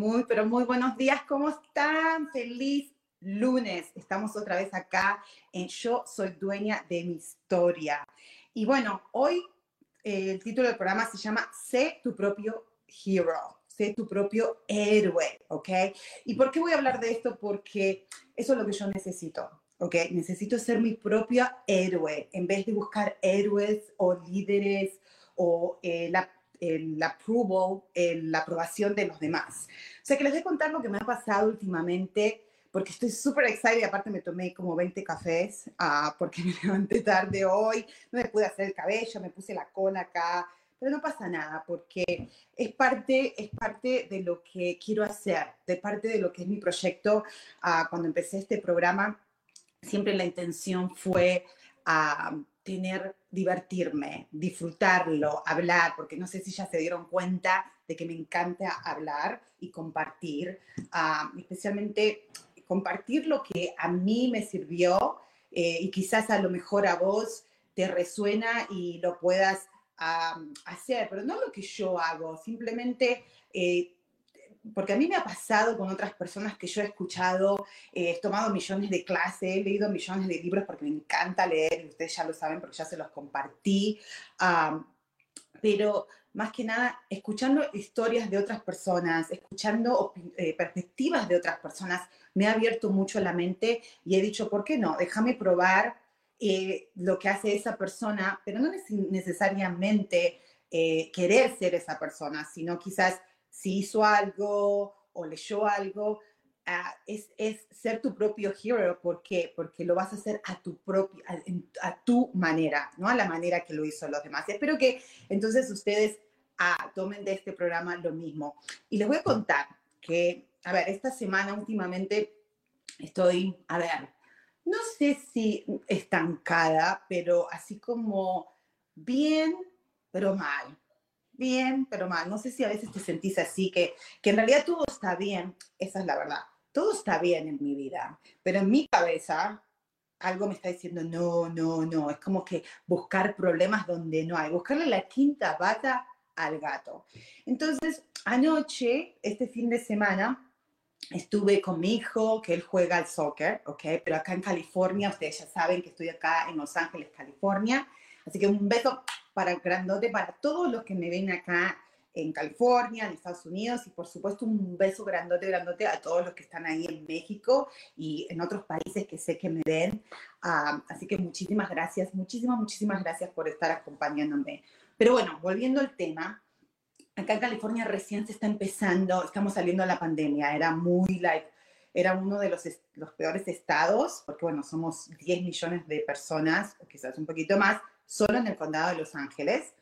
Muy, pero muy buenos días, ¿cómo están? Feliz lunes. Estamos otra vez acá en Yo Soy Dueña de mi Historia. Y bueno, hoy eh, el título del programa se llama Sé tu propio hero, sé tu propio héroe, ¿ok? ¿Y por qué voy a hablar de esto? Porque eso es lo que yo necesito. ¿ok? Necesito ser mi propio héroe en vez de buscar héroes o líderes o eh, la el approval, la aprobación de los demás. O sea que les voy a contar lo que me ha pasado últimamente, porque estoy súper excited aparte me tomé como 20 cafés, uh, porque me levanté tarde hoy, no me pude hacer el cabello, me puse la cola acá, pero no pasa nada, porque es parte, es parte de lo que quiero hacer, de parte de lo que es mi proyecto. Uh, cuando empecé este programa, siempre la intención fue... Uh, tener, divertirme, disfrutarlo, hablar, porque no sé si ya se dieron cuenta de que me encanta hablar y compartir, ah, especialmente compartir lo que a mí me sirvió eh, y quizás a lo mejor a vos te resuena y lo puedas ah, hacer, pero no lo que yo hago, simplemente eh, porque a mí me ha pasado con otras personas que yo he escuchado, eh, he tomado millones de clases, he leído millones de libros porque me encanta leer, y ustedes ya lo saben porque ya se los compartí, pero más que nada escuchando historias de otras personas, escuchando eh, perspectivas de otras personas, me ha abierto mucho la mente y he dicho, ¿por qué no? Déjame probar eh, lo que hace esa persona, pero no necesariamente querer ser esa persona, sino quizás si hizo algo o leyó algo, ah, es, es, ser tu propio hero. ¿Por qué? Porque lo vas a hacer a tu propia, a, tu manera, no a la manera que lo hizo los demás. espero que entonces ustedes ah, tomen de este programa lo mismo. Y les voy a contar que, a ver, esta semana últimamente estoy, a ver, no sé si estancada, pero así como bien, pero mal bien, pero mal. No sé si a veces te sentís así, que, que en realidad todo está bien, esa es la verdad. Todo está bien en mi vida, pero en mi cabeza algo me está diciendo, no, no, no. Es como que buscar problemas donde no hay, buscarle la quinta bata al gato. Entonces, anoche, este fin de semana, estuve con mi hijo, que él juega al soccer, ¿ok? Pero acá en California, ustedes ya saben que estoy acá en Los Ángeles, California. Así que un beso para grandote para todos los que me ven acá en California, en Estados Unidos y por supuesto un beso grandote, grandote a todos los que están ahí en México y en otros países que sé que me ven. Ah, así que muchísimas gracias, muchísimas, muchísimas gracias por estar acompañándome. Pero bueno, volviendo al tema, acá en California recién se está empezando, estamos saliendo de la pandemia, era muy like, era uno de los, los peores estados, porque bueno, somos 10 millones de personas, quizás un poquito más, solo en el condado de Los Ángeles.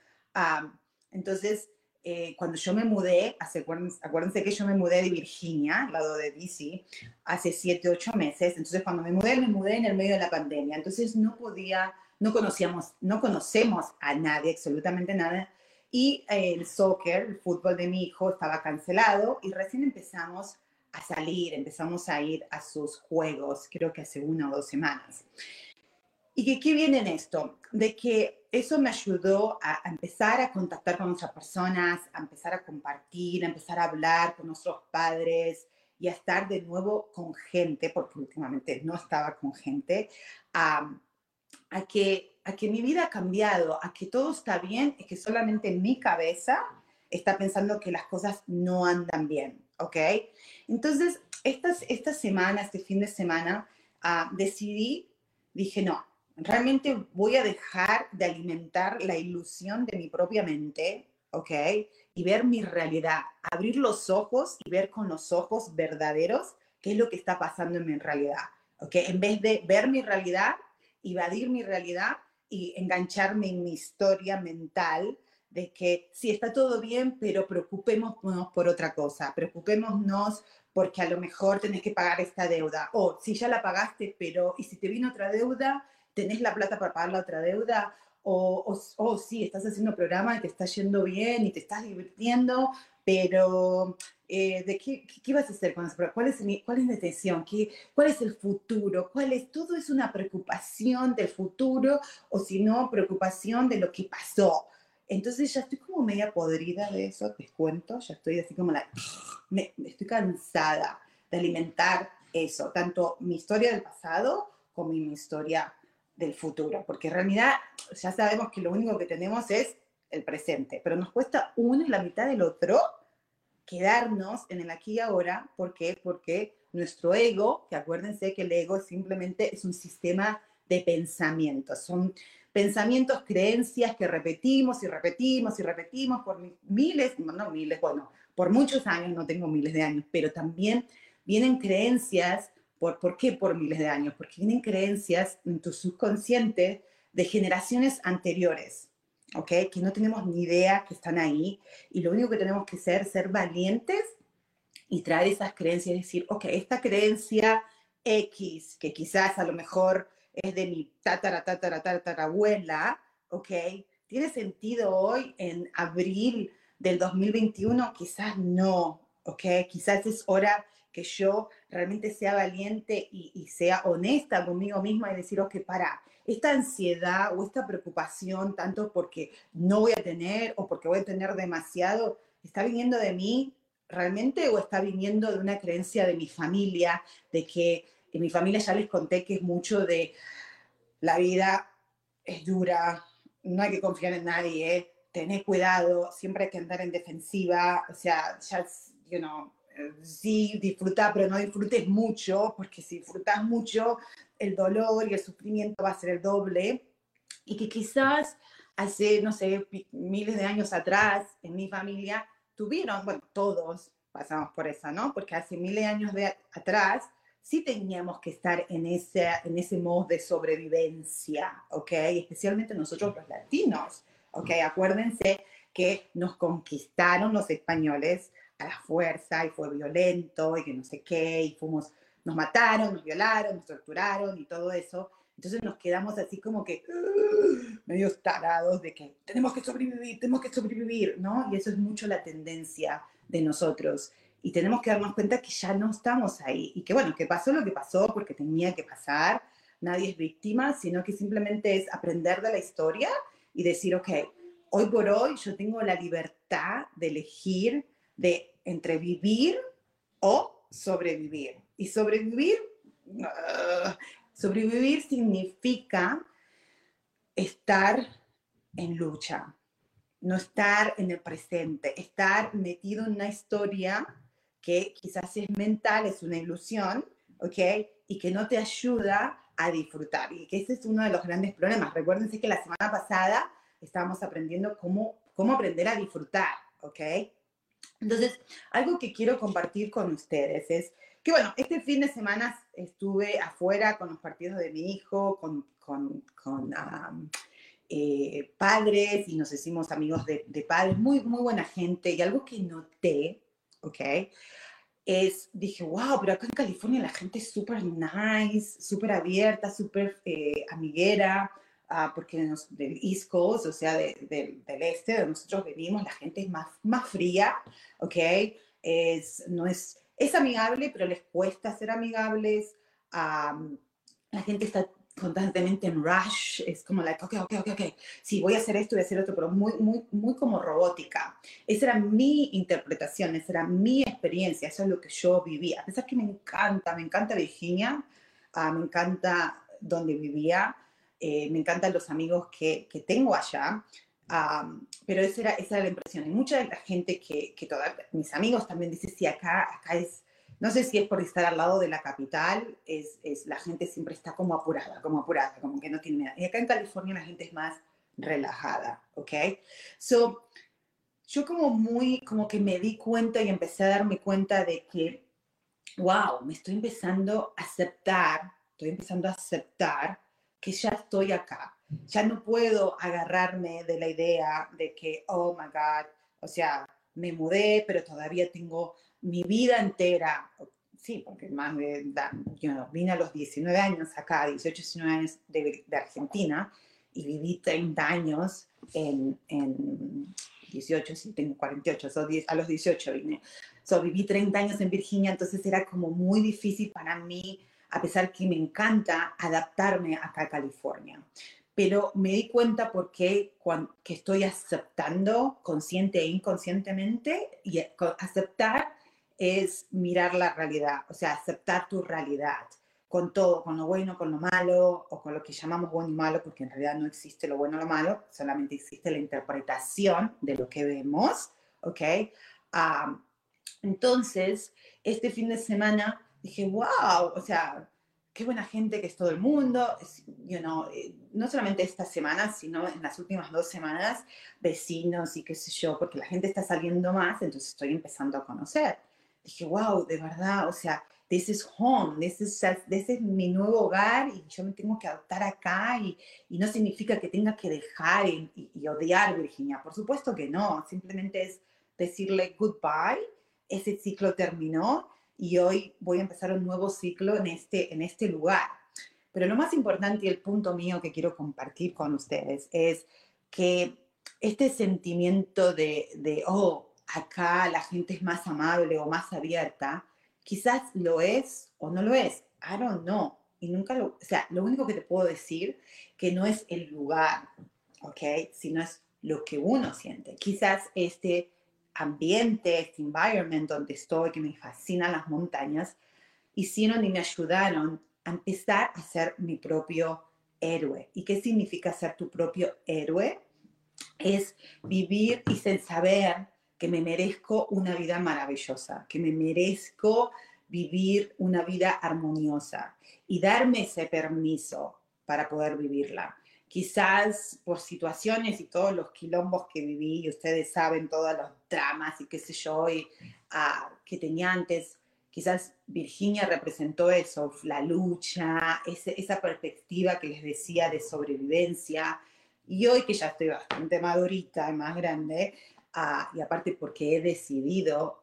entonces, eh, cuando yo me mudé, hace, acuérdense, que yo me mudé de Virginia, al lado de DC, hace 7, 8 meses. Entonces, cuando me mudé, me mudé en el medio de la pandemia. Entonces, no podía, no conocíamos, no conocemos a nadie, absolutamente nada. Y el soccer, el fútbol de mi hijo, estaba cancelado y recién empezamos a salir, empezamos a ir a sus juegos, creo que hace una o dos semanas. ¿Y qué viene en esto? De que eso me ayudó a, empezar a contactar con otras personas, a empezar a compartir, a empezar a hablar con nuestros padres y a estar de nuevo con gente, porque últimamente no estaba con gente, a, a que, a que mi vida ha cambiado, a que todo está bien, y que solamente en mi cabeza está pensando que las cosas no andan bien, ¿ok? Entonces, estas, esta semana, este fin de semana, ah, decidí, dije, no, realmente voy a dejar de alimentar la ilusión de mi propia mente, ¿ok? Y ver mi realidad, abrir los ojos y ver con los ojos verdaderos qué es lo que está pasando en mi realidad, ¿ok? En vez de ver mi realidad, evadir mi realidad y engancharme en mi historia mental de que sí, está todo bien, pero preocupémonos por otra cosa, preocupémonos porque a lo mejor tenés que pagar esta deuda, o si ya la pagaste, pero ¿y si te vino otra deuda? ¿Tenés la plata para pagar la otra deuda? O, o, oh, sí, estás haciendo programa y te está yendo bien y te estás divirtiendo, pero eh, ¿de qué, qué, vas a hacer con eso? ¿Cuál es, mi, cuál es la intención? ¿Qué, ¿Cuál es el futuro? ¿Cuál es? Todo es una preocupación del futuro o si no, preocupación de lo que pasó. Entonces ya estoy como media podrida de eso, te cuento, ya estoy así como la... Me, estoy cansada de alimentar eso, tanto mi historia del pasado como mi historia del futuro, porque en realidad ya sabemos que lo único que tenemos es el presente, pero nos cuesta uno y la mitad del otro quedarnos en el aquí y ahora, ¿por qué? Porque nuestro ego, que acuérdense que el ego simplemente es un sistema de pensamientos, son pensamientos, creencias que repetimos y repetimos y repetimos por miles, no miles, bueno, por muchos años, no tengo miles de años, pero también vienen creencias, ¿por, ¿por qué por miles de años? Porque vienen creencias en tu subconsciente de generaciones anteriores, ¿ok? Que no tenemos ni idea que están ahí y lo único que tenemos que es ser valientes y traer esas creencias y decir, ok, esta creencia X, que quizás a lo mejor es de mi tatara, tatara, tatara abuela, ¿ok? ¿Tiene sentido hoy en abril del 2021? Quizás no, ¿ok? Quizás es hora que yo realmente sea valiente y, sea honesta conmigo misma y decir, ok, para, esta ansiedad o esta preocupación, tanto porque no voy a tener o porque voy a tener demasiado, ¿está viniendo de mí realmente o está viniendo de una creencia de mi familia, de que en mi familia ya les conté que es mucho de la vida es dura, no hay que confiar en nadie, tener cuidado, siempre hay que andar en defensiva, o sea, ya, you know, sí, disfrutar, pero no disfrutes mucho, porque si disfrutas mucho, el dolor y el sufrimiento va a ser el doble, y que quizás hace, no sé, miles de años atrás, en mi familia, tuvieron, bueno, todos pasamos por esa, ¿no? Porque hace miles de años de atrás sí teníamos que estar en ese, en ese modo de sobrevivencia, ¿ok? Especialmente nosotros los latinos, ¿ok? Acuérdense que nos conquistaron los españoles a la fuerza y fue violento y que no sé qué, y fuimos, nos mataron, nos violaron, nos torturaron y todo eso. Entonces nos quedamos así como que uh, medio tarados de que tenemos que sobrevivir, tenemos que sobrevivir, ¿no? Y eso es mucho la tendencia de nosotros. Y tenemos que darnos cuenta que ya no estamos ahí y que bueno, que pasó lo que pasó porque tenía que pasar. Nadie es víctima, sino que simplemente es aprender de la historia y decir, ok, hoy por hoy yo tengo la libertad de elegir de entre vivir o sobrevivir. Y sobrevivir, sobrevivir significa estar en lucha, no estar en el presente, estar metido en una historia que quizás es mental, es una ilusión, ¿ok? Y que no te ayuda a disfrutar. Y que ese es uno de los grandes problemas. Recuérdense que la semana pasada estábamos aprendiendo cómo, cómo aprender a disfrutar, ¿ok? Entonces, algo que quiero compartir con ustedes es que, bueno, este fin de semana estuve afuera con los partidos de mi hijo, con, con, con eh, padres y nos hicimos amigos de, de, padres, muy, muy buena gente. Y algo que noté, ¿ok? Es, dije, wow, pero acá en California la gente es súper nice, súper abierta, súper eh, amiguera. Ah, porque del East Coast, o sea, del este, de nosotros venimos, la gente es más, más fría, ¿ok? Es, no es, es amigable, pero les cuesta ser amigables. la gente está constantemente en rush, es como, like, ok, ok, ok, ok, sí, voy a hacer esto, voy a hacer otro, pero muy, muy, muy como robótica. Esa era mi interpretación, esa era mi experiencia, eso es lo que yo vivía. A pesar que me encanta, me encanta Virginia, ah, me encanta donde vivía, eh, me encantan los amigos que, que tengo allá, pero esa era, esa era la impresión. Y mucha de la gente que, que toda, mis amigos también dicen, sí, acá, acá es, no sé si es por estar al lado de la capital, es, es, la gente siempre está como apurada, como apurada, como que no tiene nada. Y acá en California la gente es más relajada, ¿ok? So, yo como muy, como que me di cuenta y empecé a darme cuenta de que, wow, me estoy empezando a aceptar, estoy empezando a aceptar que ya estoy acá. Ya no puedo agarrarme de la idea de que, oh my God, o sea, me mudé, pero todavía tengo mi vida entera. Sí, porque más de, yo vine a los 19 años acá, 18, 19 años de, de Argentina, y viví 30 años en, en 18, sí, tengo 48, so 10, a los 18 vine. So, viví 30 años en Virginia, entonces era como muy difícil para mí, a pesar que me encanta, adaptarme acá a California. Pero me di cuenta porque que estoy aceptando consciente e inconscientemente, y aceptar es mirar la realidad, o sea, aceptar tu realidad con todo, con lo bueno, con lo malo, o con lo que llamamos bueno y malo, porque en realidad no existe lo bueno o lo malo, solamente existe la interpretación de lo que vemos, ¿ok? entonces, este fin de semana dije, wow, o sea, qué buena gente que es todo el mundo, you know, eh, no solamente esta semana, sino en las últimas dos semanas, vecinos y qué sé yo, porque la gente está saliendo más, entonces estoy empezando a conocer. Dije, wow, de verdad, o sea, this is home, this is, this is mi nuevo hogar y yo me tengo que adaptar acá y, y no significa que tenga que dejar y, y, odiar Virginia. Por supuesto que no, simplemente es decirle goodbye, ese ciclo terminó y hoy voy a empezar un nuevo ciclo en este, en este lugar. Pero lo más importante y el punto mío que quiero compartir con ustedes es que este sentimiento de, de oh, acá la gente es más amable o más abierta, Quizás lo es o no lo es. I don't know. Y nunca lo, o sea, lo único que te puedo decir que no es el lugar, ¿ok? Sino es lo que uno siente. Quizás este ambiente, este environment donde estoy, que me fascinan las montañas, hicieron y me ayudaron a empezar a ser mi propio héroe. ¿Y qué significa ser tu propio héroe? Es vivir y sin saber que me merezco una vida maravillosa, que me merezco vivir una vida armoniosa y darme ese permiso para poder vivirla. Quizás por situaciones y todos los quilombos que viví, y ustedes saben todos los dramas y qué sé yo, y, ah, que tenía antes, quizás Virginia representó eso, la lucha, esa perspectiva que les decía de sobrevivencia. Y hoy que ya estoy bastante madurita más grande, y aparte porque he decidido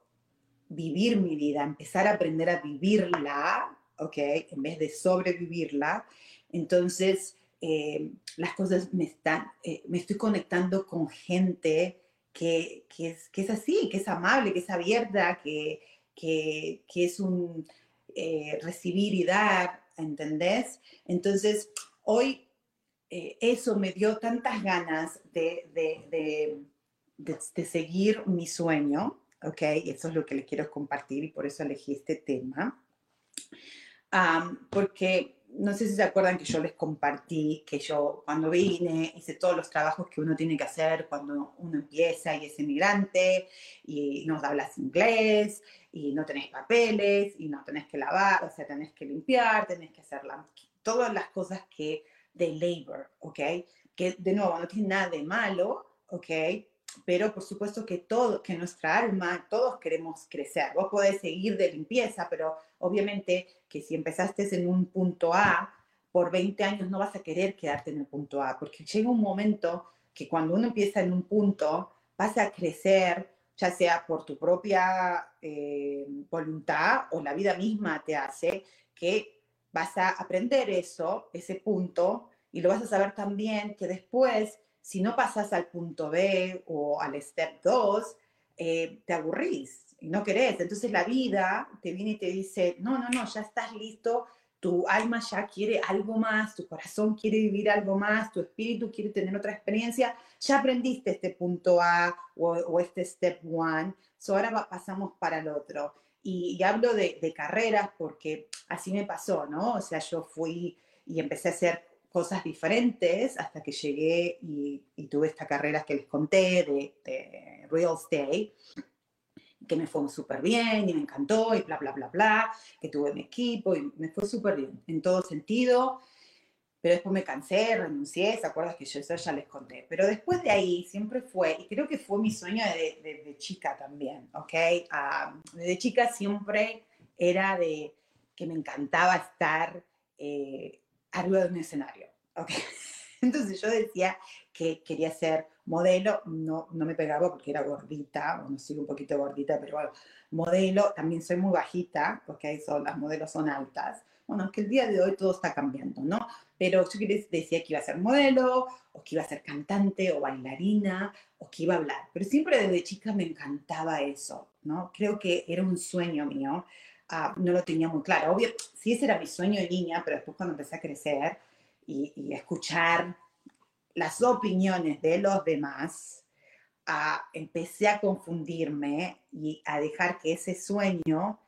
vivir mi vida, empezar a aprender a vivirla, ¿ok? En vez de sobrevivirla, entonces eh, las cosas me están, eh, me estoy conectando con gente que, que, es, que es así, que es amable, que es abierta, que, que, es un eh, recibir y dar, ¿entendés? Entonces, hoy eso me dio tantas ganas de, de de, seguir mi sueño, ¿ok? Eso es lo que les quiero compartir y por eso elegí este tema. porque no sé si se acuerdan que yo les compartí que yo cuando vine hice todos los trabajos que uno tiene que hacer cuando uno empieza y es inmigrante y no hablas inglés y no tenés papeles y no tenés que lavar, o sea, tenés que limpiar, tenés que hacer todas las cosas que de labor, ¿ok? Que de nuevo no tiene nada de malo, ¿ok? Pero por supuesto que todo, que nuestra alma, todos queremos crecer. Vos podés seguir de limpieza, pero obviamente que si empezaste en un punto A, por 20 años no vas a querer quedarte en el punto A, porque llega un momento que cuando uno empieza en un punto, vas a crecer, ya sea por tu propia eh, voluntad o la vida misma te hace que vas a aprender eso, ese punto, y lo vas a saber también que después si no pasas al punto B o al step 2, eh, te aburrís y no querés. Entonces la vida te viene y te dice, no, no, no, ya estás listo, tu alma ya quiere algo más, tu corazón quiere vivir algo más, tu espíritu quiere tener otra experiencia, ya aprendiste este punto A o, este step 1, so ahora pasamos para el otro. Y, hablo de, de carreras porque así me pasó, ¿no? O sea, yo fui y empecé a hacer cosas diferentes hasta que llegué y, tuve esta carrera que les conté de, de real estate, que me fue súper bien y me encantó y bla, bla, bla, bla, que tuve mi equipo y me fue súper bien en todo sentido. Pero después me cansé, renuncié, ¿se acuerdan que yo eso ya les conté? Pero después de ahí siempre fue, y creo que fue mi sueño de, de, chica también, ¿ok? Uh, desde chica siempre era de que me encantaba estar eh, arriba de un escenario. Okay. Entonces yo decía que quería ser modelo, no, no me pegaba porque era gordita, bueno, sigo un poquito gordita, pero bueno, modelo, también soy muy bajita, porque ahí son, las modelos son altas. Bueno, que el día de hoy todo está cambiando, ¿no? Pero yo decía que iba a ser modelo, o que iba a ser cantante, o bailarina, o que iba a hablar. Pero siempre desde chica me encantaba eso, ¿no? Creo que era un sueño mío. Ah, no lo tenía muy claro. Obvio, sí, ese era mi sueño de niña, pero después cuando empecé a crecer y, escuchar las opiniones de los demás, ah, empecé a confundirme y a dejar que ese sueño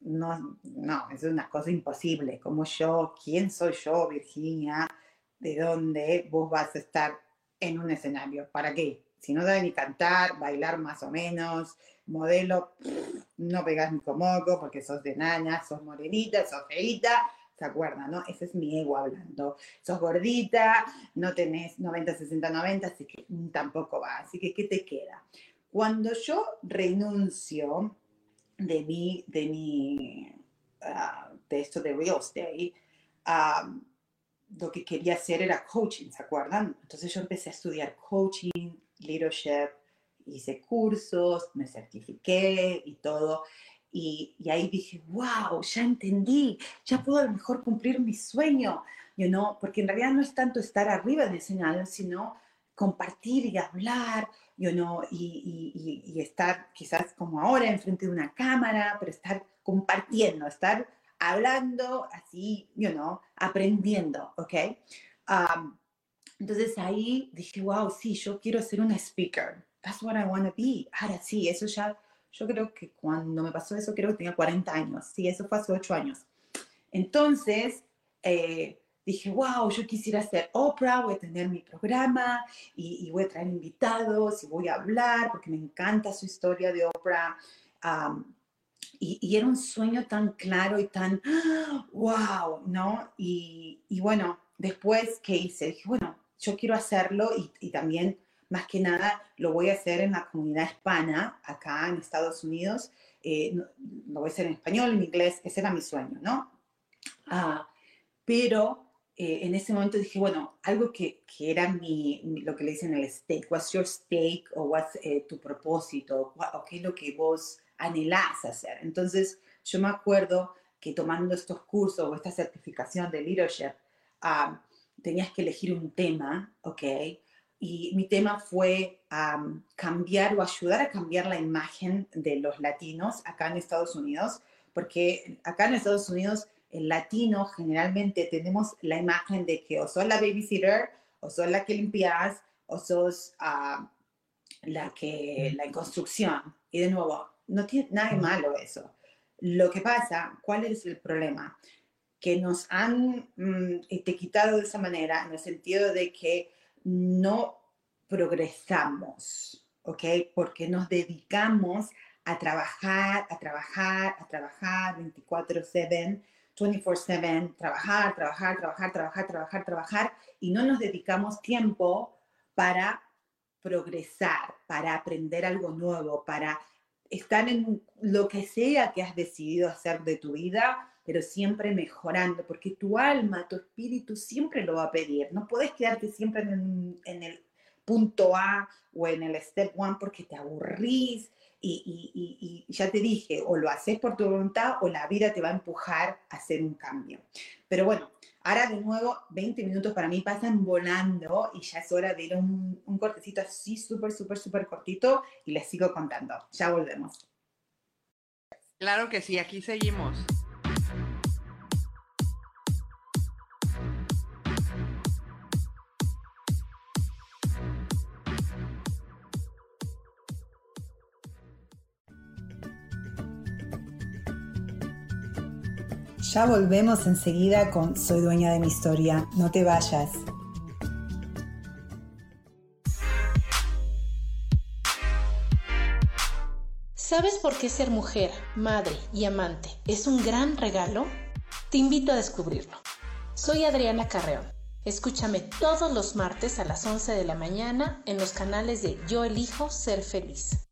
no, no, es una cosa imposible. Como yo, ¿quién soy yo, Virginia? ¿De dónde vos vas a estar en un escenario? ¿Para qué? Si no sabes ni cantar, bailar más o menos, modelo, no pegas ni moco porque sos de nana, sos morenita, sos feita, ¿se acuerdan? No? Ese es mi ego hablando. Sos gordita, no tenés 90, 60, 90, así que tampoco va. Así que, ¿qué te queda? Cuando yo renuncio de mi, de mi, ah, de esto de real estate, lo que quería hacer era coaching, ¿se acuerdan? Entonces yo empecé a estudiar coaching, leadership, hice cursos, me certifiqué y todo. Y, y, ahí dije, wow, ya entendí, ya puedo a lo mejor cumplir mi sueño, you know? porque en realidad no es tanto estar arriba del escenario, sino compartir y hablar, you know? y, y, y, estar quizás como ahora enfrente de una cámara, pero estar compartiendo, estar hablando así, you know, aprendiendo, ¿ok? Um, entonces ahí dije, wow, sí, yo quiero ser una speaker, that's what I want to be. Ahora sí, eso ya, yo creo que cuando me pasó eso, creo que tenía 40 años. Sí, eso fue hace 8 años. Entonces, eh, dije, wow, yo quisiera ser Oprah, voy a tener mi programa y, voy a traer invitados y voy a hablar porque me encanta su historia de Oprah. y, y, era un sueño tan claro y tan, wow, ¿no? Y, y, bueno, después, ¿qué hice? Dije, bueno, yo quiero hacerlo y, y también más que nada lo voy a hacer en la comunidad hispana, acá en Estados Unidos. Eh, lo voy a hacer en español, en inglés, ese era mi sueño, ¿no? Ah, pero eh, en ese momento dije, bueno, algo que, que era mi, lo que le dicen el stake, what's your stake o what's eh, tu propósito o qué es lo que vos anhelás hacer. Entonces, yo me acuerdo que tomando estos cursos o esta certificación de leadership, ah, tenías que elegir un tema, ¿ok? y mi tema fue cambiar o ayudar a cambiar la imagen de los latinos acá en Estados Unidos, porque acá en Estados Unidos el latino generalmente tenemos la imagen de que o sos la babysitter, o sos la que limpias, o sos la que la construcción. Y de nuevo, no tiene nada de malo eso. Lo que pasa, ¿cuál es el problema? Que nos han mm, de esa manera en el sentido de que no progresamos, ¿ok? Porque nos dedicamos a trabajar, a trabajar, a trabajar 24/7, 24/7, trabajar, trabajar, trabajar, trabajar, trabajar, trabajar, y no nos dedicamos tiempo para progresar, para aprender algo nuevo, para estar en lo que sea que has decidido hacer de tu vida, pero siempre mejorando, porque tu alma, tu espíritu siempre lo va a pedir. No puedes quedarte siempre en, el punto A o en el step one porque te aburrís y, ya te dije, o lo haces por tu voluntad o la vida te va a empujar a hacer un cambio. Pero bueno, ahora de nuevo 20 minutos para mí pasan volando y ya es hora de ir a un cortecito así súper, súper, súper cortito y les sigo contando. Ya volvemos. Claro que sí, aquí seguimos. Ya volvemos enseguida con Soy dueña de mi historia. No te vayas. ¿Sabes por qué ser mujer, madre y amante es un gran regalo? Te invito a descubrirlo. Soy Adriana Carreón. Escúchame todos los martes a las 11 de la mañana en los canales de Yo elijo ser feliz.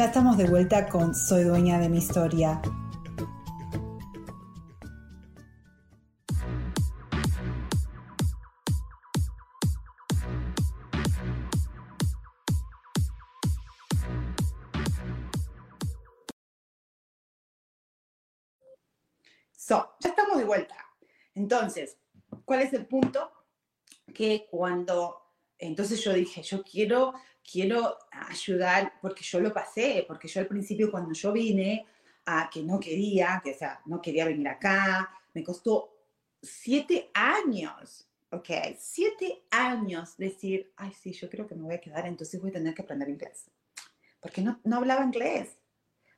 Ya estamos de vuelta con Soy dueña de mi historia. So, ya estamos de vuelta. Entonces, ¿cuál es el punto? Que cuando, entonces yo dije, yo quiero quiero ayudar porque yo lo pasé, porque yo al principio cuando yo vine, a que no quería, que o sea, no quería venir acá, me costó siete años, ¿ok? Siete años decir, ay, sí, yo creo que me voy a quedar, entonces voy a tener que aprender inglés. Porque no, no hablaba inglés,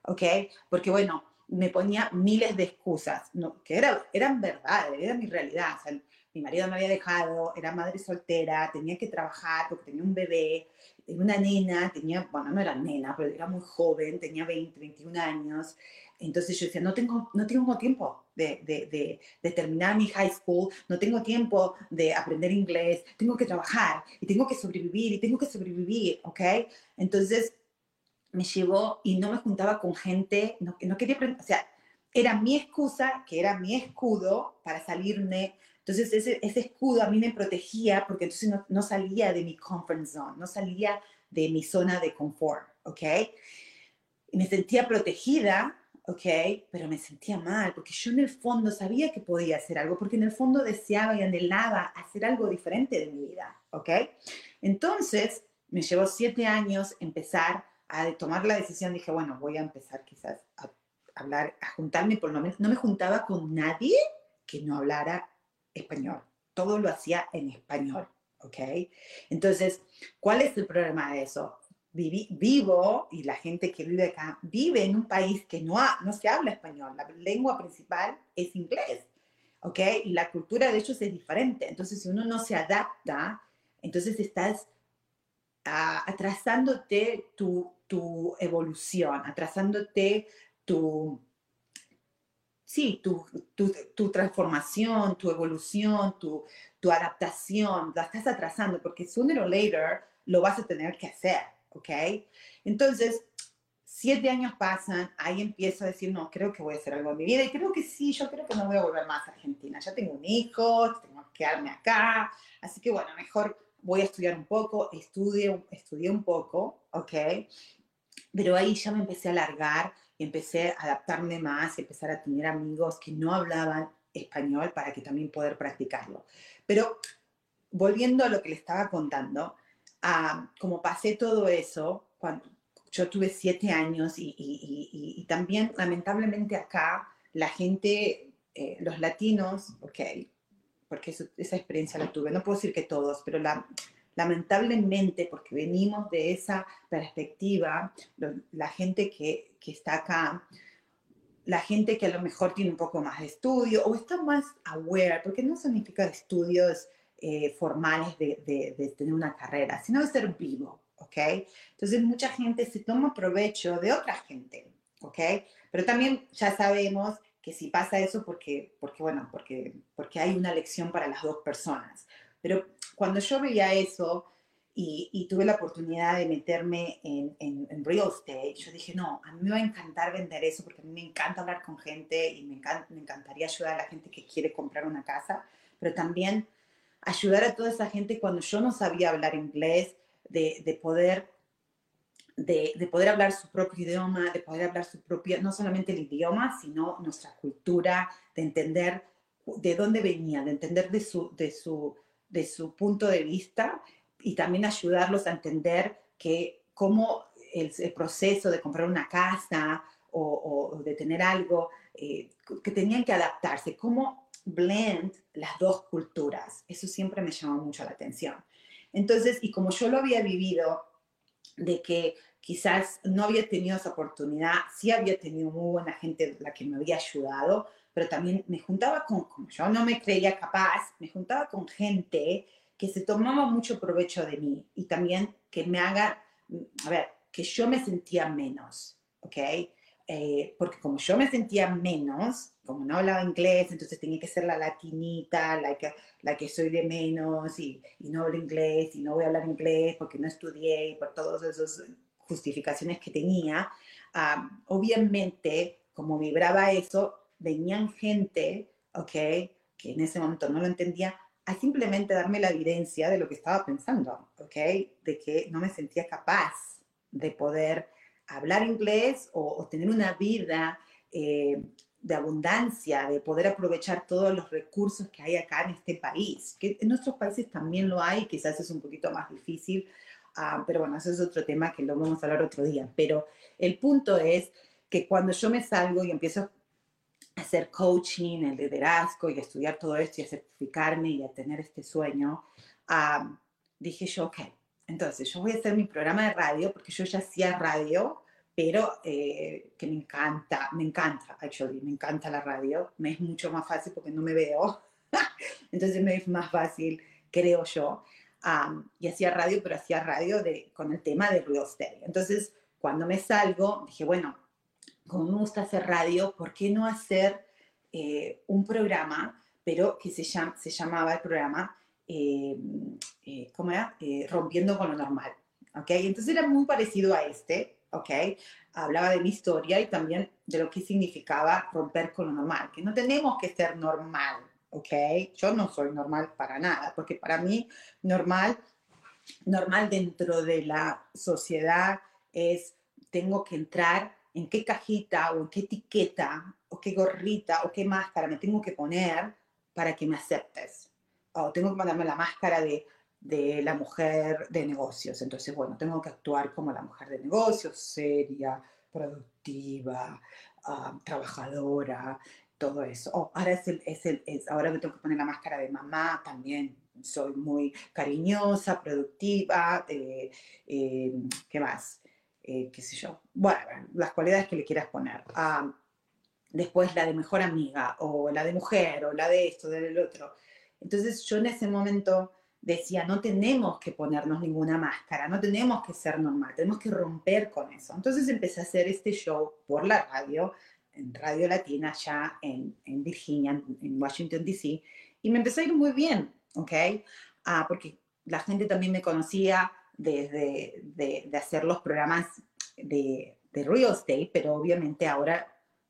¿ok? Porque bueno, me ponía miles de excusas, no, que era, eran verdad, era mi realidad. O mi marido me había dejado, era madre soltera, tenía que trabajar porque tenía un bebé, una nena, tenía, bueno, no era nena, pero era muy joven, tenía 20, 21 años. Entonces yo decía, no tengo, no tengo tiempo de, de, de, terminar mi high school, no tengo tiempo de aprender inglés, tengo que trabajar y tengo que sobrevivir y tengo que sobrevivir, ¿ok? Entonces me llevó y no me juntaba con gente, no, no quería o sea, era mi excusa, que era mi escudo para salirme entonces ese, ese escudo a mí me protegía porque entonces no, no, salía de mi comfort zone, no salía de mi zona de confort, ¿ok? Y me sentía protegida, ¿ok? Pero me sentía mal porque yo en el fondo sabía que podía hacer algo, porque en el fondo deseaba y anhelaba hacer algo diferente de mi vida, ¿ok? Entonces me llevó siete años empezar a tomar la decisión, dije, bueno, voy a empezar quizás a hablar, a juntarme por lo menos, no me juntaba con nadie que no hablara español. Todo lo hacía en español, ¿ok? Entonces, ¿cuál es el problema de eso? vivo, y la gente que vive acá, vive en un país que no, no se habla español. La lengua principal es inglés, ¿ok? Y la cultura de ellos es diferente. Entonces, si uno no se adapta, entonces estás ah, atrasándote tu, tu evolución, atrasándote tu sí, tu, tu, tu, transformación, tu evolución, tu, tu adaptación, la estás atrasando porque sooner or later lo vas a tener que hacer, ¿ok? Entonces, siete años pasan, ahí empiezo a decir, no, creo que voy a hacer algo en mi vida y creo que sí, yo creo que no voy a volver más a Argentina. Ya tengo un hijo, tengo que quedarme acá, así que bueno, mejor voy a estudiar un poco, estudié, estudié un poco, ¿ok? Pero ahí ya me empecé a alargar empecé a adaptarme más y empezar a tener amigos que no hablaban español para que también poder practicarlo. Pero volviendo a lo que le estaba contando, como pasé todo eso, cuando yo tuve siete años y, y, y, también lamentablemente acá la gente, eh, los latinos, ok, porque esa experiencia la tuve, no puedo decir que todos, pero la, lamentablemente, porque venimos de esa perspectiva, la gente que, que, está acá, la gente que a lo mejor tiene un poco más de estudio o está más aware, porque no significa estudios eh, formales de, de, de, tener una carrera, sino de ser vivo, ¿ok? Entonces mucha gente se toma provecho de otra gente, ¿ok? Pero también ya sabemos que si pasa eso porque, porque bueno, porque, porque hay una lección para las dos personas. Pero cuando yo veía eso y, tuve la oportunidad de meterme en, en, real estate, yo dije, no, a mí me va a encantar vender eso porque a mí me encanta hablar con gente y me, me encantaría ayudar a la gente que quiere comprar una casa, pero también ayudar a toda esa gente cuando yo no sabía hablar inglés, de, de poder de, de, poder hablar su propio idioma, de poder hablar su propia, no solamente el idioma, sino nuestra cultura, de entender de dónde venía, de entender de su, de su, de su punto de vista y también ayudarlos a entender que cómo el, proceso de comprar una casa o, o de tener algo, eh, que tenían que adaptarse, cómo blend las dos culturas. Eso siempre me llamó mucho la atención. Entonces, y como yo lo había vivido, de que quizás no había tenido esa oportunidad, sí había tenido muy buena gente la que me había ayudado, pero también me juntaba con, como yo no me creía capaz, me juntaba con gente que se tomaba mucho provecho de mí y también que me haga, a ver, que yo me sentía menos, ¿ok? Eh, porque como yo me sentía menos, como no hablaba inglés, entonces tenía que ser la latinita, la que, la que soy de menos y, y no hablo inglés y no voy a hablar inglés porque no estudié y por todas esas justificaciones que tenía, um, obviamente, como vibraba eso, venían gente, ¿ok? Que en ese momento no lo entendía, a simplemente darme la evidencia de lo que estaba pensando, ¿ok? De que no me sentía capaz de poder hablar inglés o, o tener una vida eh, de abundancia, de poder aprovechar todos los recursos que hay acá en este país, que en nuestros países también lo hay, quizás es un poquito más difícil, uh, pero bueno, eso es otro tema que lo vamos a hablar otro día. Pero el punto es que cuando yo me salgo y empiezo hacer coaching, el liderazgo y estudiar todo esto y a certificarme y a tener este sueño, uh, dije yo, ok, entonces yo voy a hacer mi programa de radio porque yo ya hacía radio pero eh, que me encanta, me encanta, actually, me encanta la radio, me es mucho más fácil porque no me veo, entonces me es más fácil, creo yo, um, y hacía radio, pero hacía radio de, con el tema de real estate. Entonces, cuando me salgo, dije, bueno, como me gusta hacer radio, ¿por qué no hacer eh, un programa, pero que se, llama, se llamaba el programa, eh, eh, ¿cómo era? Eh, Rompiendo con lo normal. ¿Ok? Entonces era muy parecido a este, ¿ok? Hablaba de mi historia y también de lo que significaba romper con lo normal, que no tenemos que ser normal, ¿ok? Yo no soy normal para nada, porque para mí normal, normal dentro de la sociedad es, tengo que entrar en qué cajita o en qué etiqueta o qué gorrita o qué máscara me tengo que poner para que me aceptes. O tengo que ponerme la máscara de de la mujer de negocios. Entonces, bueno, tengo que actuar como la mujer de negocios, seria, productiva, uh, trabajadora, todo eso. Oh, ahora, es el, es el, es, ahora me tengo que poner la máscara de mamá también. Soy muy cariñosa, productiva, eh, eh, ¿qué más? Eh, qué sé yo. Bueno, las cualidades que le quieras poner. Uh, después la de mejor amiga, o la de mujer, o la de esto, del otro. Entonces yo en ese momento decía, no tenemos que ponernos ninguna máscara, no tenemos que ser normal, tenemos que romper con eso. Entonces empecé a hacer este show por la radio, en Radio Latina, ya en, en Virginia, en, en, Washington, D.C., y me empezó a ir muy bien, ¿ok? Ah, porque la gente también me conocía desde de, de hacer los programas de, de real estate, pero obviamente ahora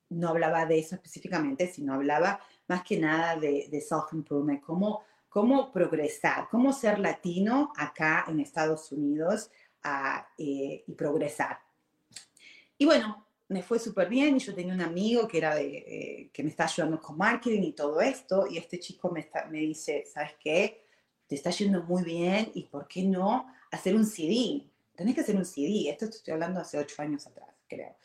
no hablaba de eso específicamente, sino hablaba más que nada de, de self-improvement, cómo cómo progresar, cómo ser latino acá en Estados Unidos uh, eh, y progresar. Y bueno, me fue súper bien y yo tenía un amigo que, era de, eh, que me está ayudando con marketing y todo esto y este chico me, está, me dice, ¿sabes qué? Te está yendo muy bien y ¿por qué no hacer un CD? Tenés que hacer un CD. Esto estoy hablando hace ocho años atrás, creo.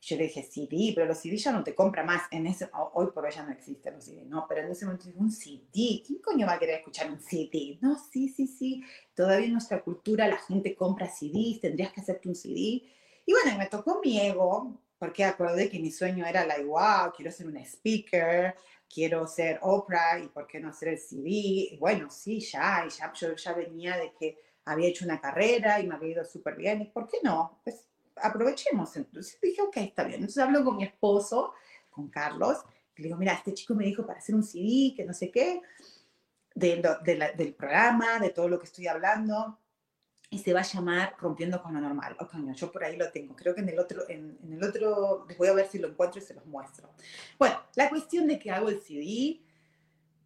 Yo le dije, CD, pero los CD ya no te compra más. En ese, hoy por hoy ya no existen los CD, ¿no? Pero en ese momento dije, un CD, ¿quién coño va a querer escuchar un CD? No, sí, sí, sí. Todavía en nuestra cultura la gente compra CDs, tendrías que hacerte un CD. Y bueno, me tocó mi ego, porque acordé que mi sueño era la like, wow, quiero ser una speaker, quiero ser Oprah, y por qué no hacer el CD. Bueno, sí, ya, ya, yo ya venía de que había hecho una carrera y me había ido súper bien, ¿y por qué no? Pues aprovechemos. Entonces dije, ok, está bien. Entonces hablo con mi esposo, con Carlos, y le digo, mira, este chico me dijo para hacer un CD, que no sé qué, de, de la, del programa, de todo lo que estoy hablando, y se va a llamar Rompiendo con lo Normal. Ok, no, yo por ahí lo tengo. Creo que en el otro, en, en el otro, les voy a ver si lo encuentro y se los muestro. Bueno, la cuestión de que hago el CD,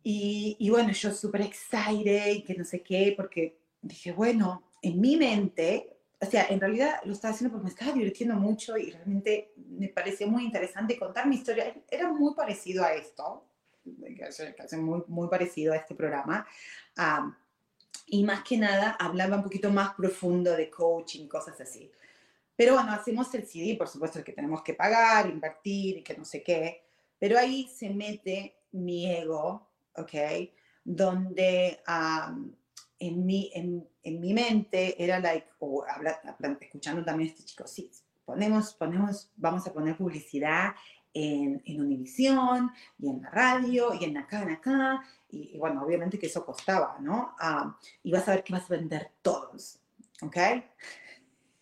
Y, y bueno, yo súper excited y que no sé qué, porque dije, bueno, en mi mente, o sea, en realidad lo estaba haciendo porque me estaba divirtiendo mucho y realmente me parecía muy interesante contar mi historia. Era muy parecido a esto, muy, muy parecido a este programa. Um, y más que nada hablaba un poquito más profundo de coaching, cosas así. Pero bueno, hacemos el CD, por supuesto que tenemos que pagar, invertir y que no sé qué, pero ahí se mete mi ego, ¿ok? Donde um, en, mi, en, en, mi mente era like, o habla, escuchando también a este chico, sí, ponemos, ponemos, vamos a poner publicidad en, en Univisión y en la radio y en acá, en acá, y, bueno, obviamente que eso costaba, ¿no? Um, y vas a ver que vas a vender todos, ¿ok?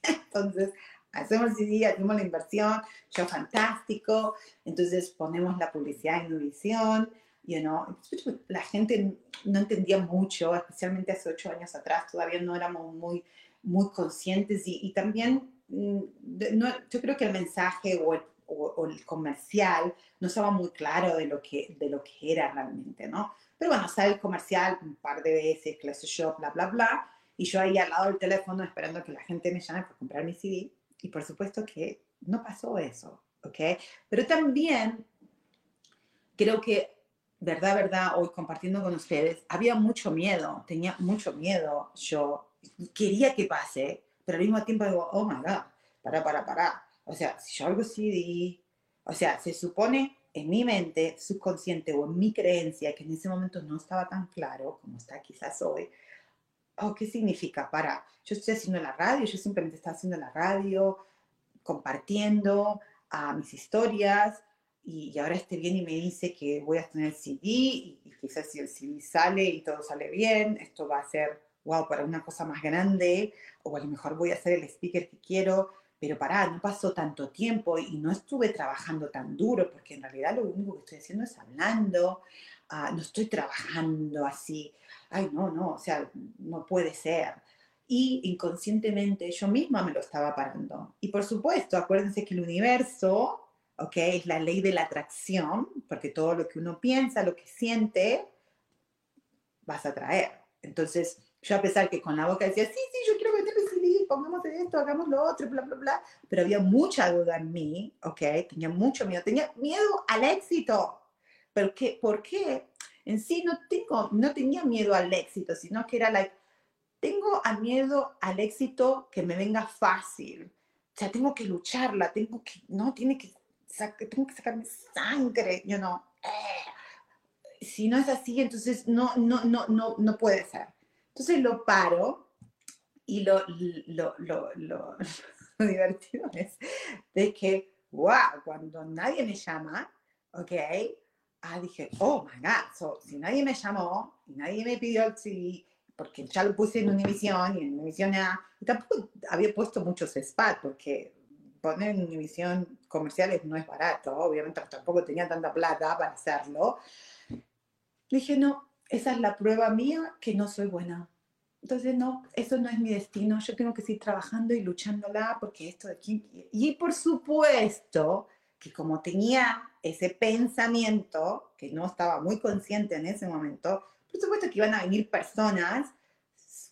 Entonces, hacemos CD, hacemos la inversión, yo fantástico, entonces ponemos la publicidad en Univisión, you know, la gente no entendía mucho, especialmente hace ocho años atrás, todavía no éramos muy, muy conscientes y, y también mm, no, yo creo que el mensaje o el, o, o el, comercial no estaba muy claro de lo, que, de lo que era realmente, ¿no? Pero bueno, sale el comercial un par de veces, Class Shop, bla, bla, bla, y yo ahí al lado del teléfono esperando que la gente me llame para comprar mi CD, y por supuesto que no pasó eso, ¿ok? Pero también creo que, verdad, verdad, hoy compartiendo con ustedes, había mucho miedo, tenía mucho miedo yo, quería que pase, pero al mismo tiempo digo, oh my God, para, para, para. O sea, si yo algo CD, o sea, se supone en mi mente subconsciente o en mi creencia, que en ese momento no estaba tan claro como está quizás hoy, oh, ¿qué significa? Para, yo estoy haciendo la radio, yo simplemente estaba haciendo la radio, compartiendo uh, mis historias, y, y, ahora este viene y me dice que voy a tener CD, y, y, quizás si el CD sale y todo sale bien, esto va a ser, wow, para una cosa más grande, o a lo mejor voy a ser el speaker que quiero, pero pará, no pasó tanto tiempo y no estuve trabajando tan duro, porque en realidad lo único que estoy haciendo es hablando, uh, no estoy trabajando así, ay, no, no, o sea, no puede ser. Y inconscientemente yo misma me lo estaba parando. Y por supuesto, acuérdense que el universo, ok, es la ley de la atracción, porque todo lo que uno piensa, lo que siente, vas a traer. Entonces, yo a pesar que con la boca decía, sí, sí, yo quiero vender pongamos esto, hagamos lo otro, bla, bla, bla. Pero había mucha duda en mí, ¿ok? Tenía mucho miedo, tenía miedo al éxito. ¿Por qué? En sí no, tengo, no tenía miedo al éxito, sino que era like, tengo a miedo al éxito que me venga fácil. O sea, tengo que lucharla, tengo que, no, tiene que, tengo que sacarme sangre, you know. Eh. Si no es así, entonces no, no, no, no, no puede ser. Entonces lo paro y lo, lo, lo, lo, divertido es de que, wow, cuando nadie me llama, ok, ah, dije, oh my God, so, si nadie me llamó y nadie me pidió el CD, porque ya lo puse en Univision y en Univision A, y tampoco había puesto muchos spots, porque poner en Univision comerciales no es barato, obviamente tampoco tenía tanta plata para hacerlo. Dije, no, esa es la prueba mía que no soy buena. Entonces, no, eso no es mi destino, yo tengo que seguir trabajando y luchándola porque esto de aquí... Y por supuesto que como tenía ese pensamiento, que no estaba muy consciente en ese momento, por supuesto que iban a venir personas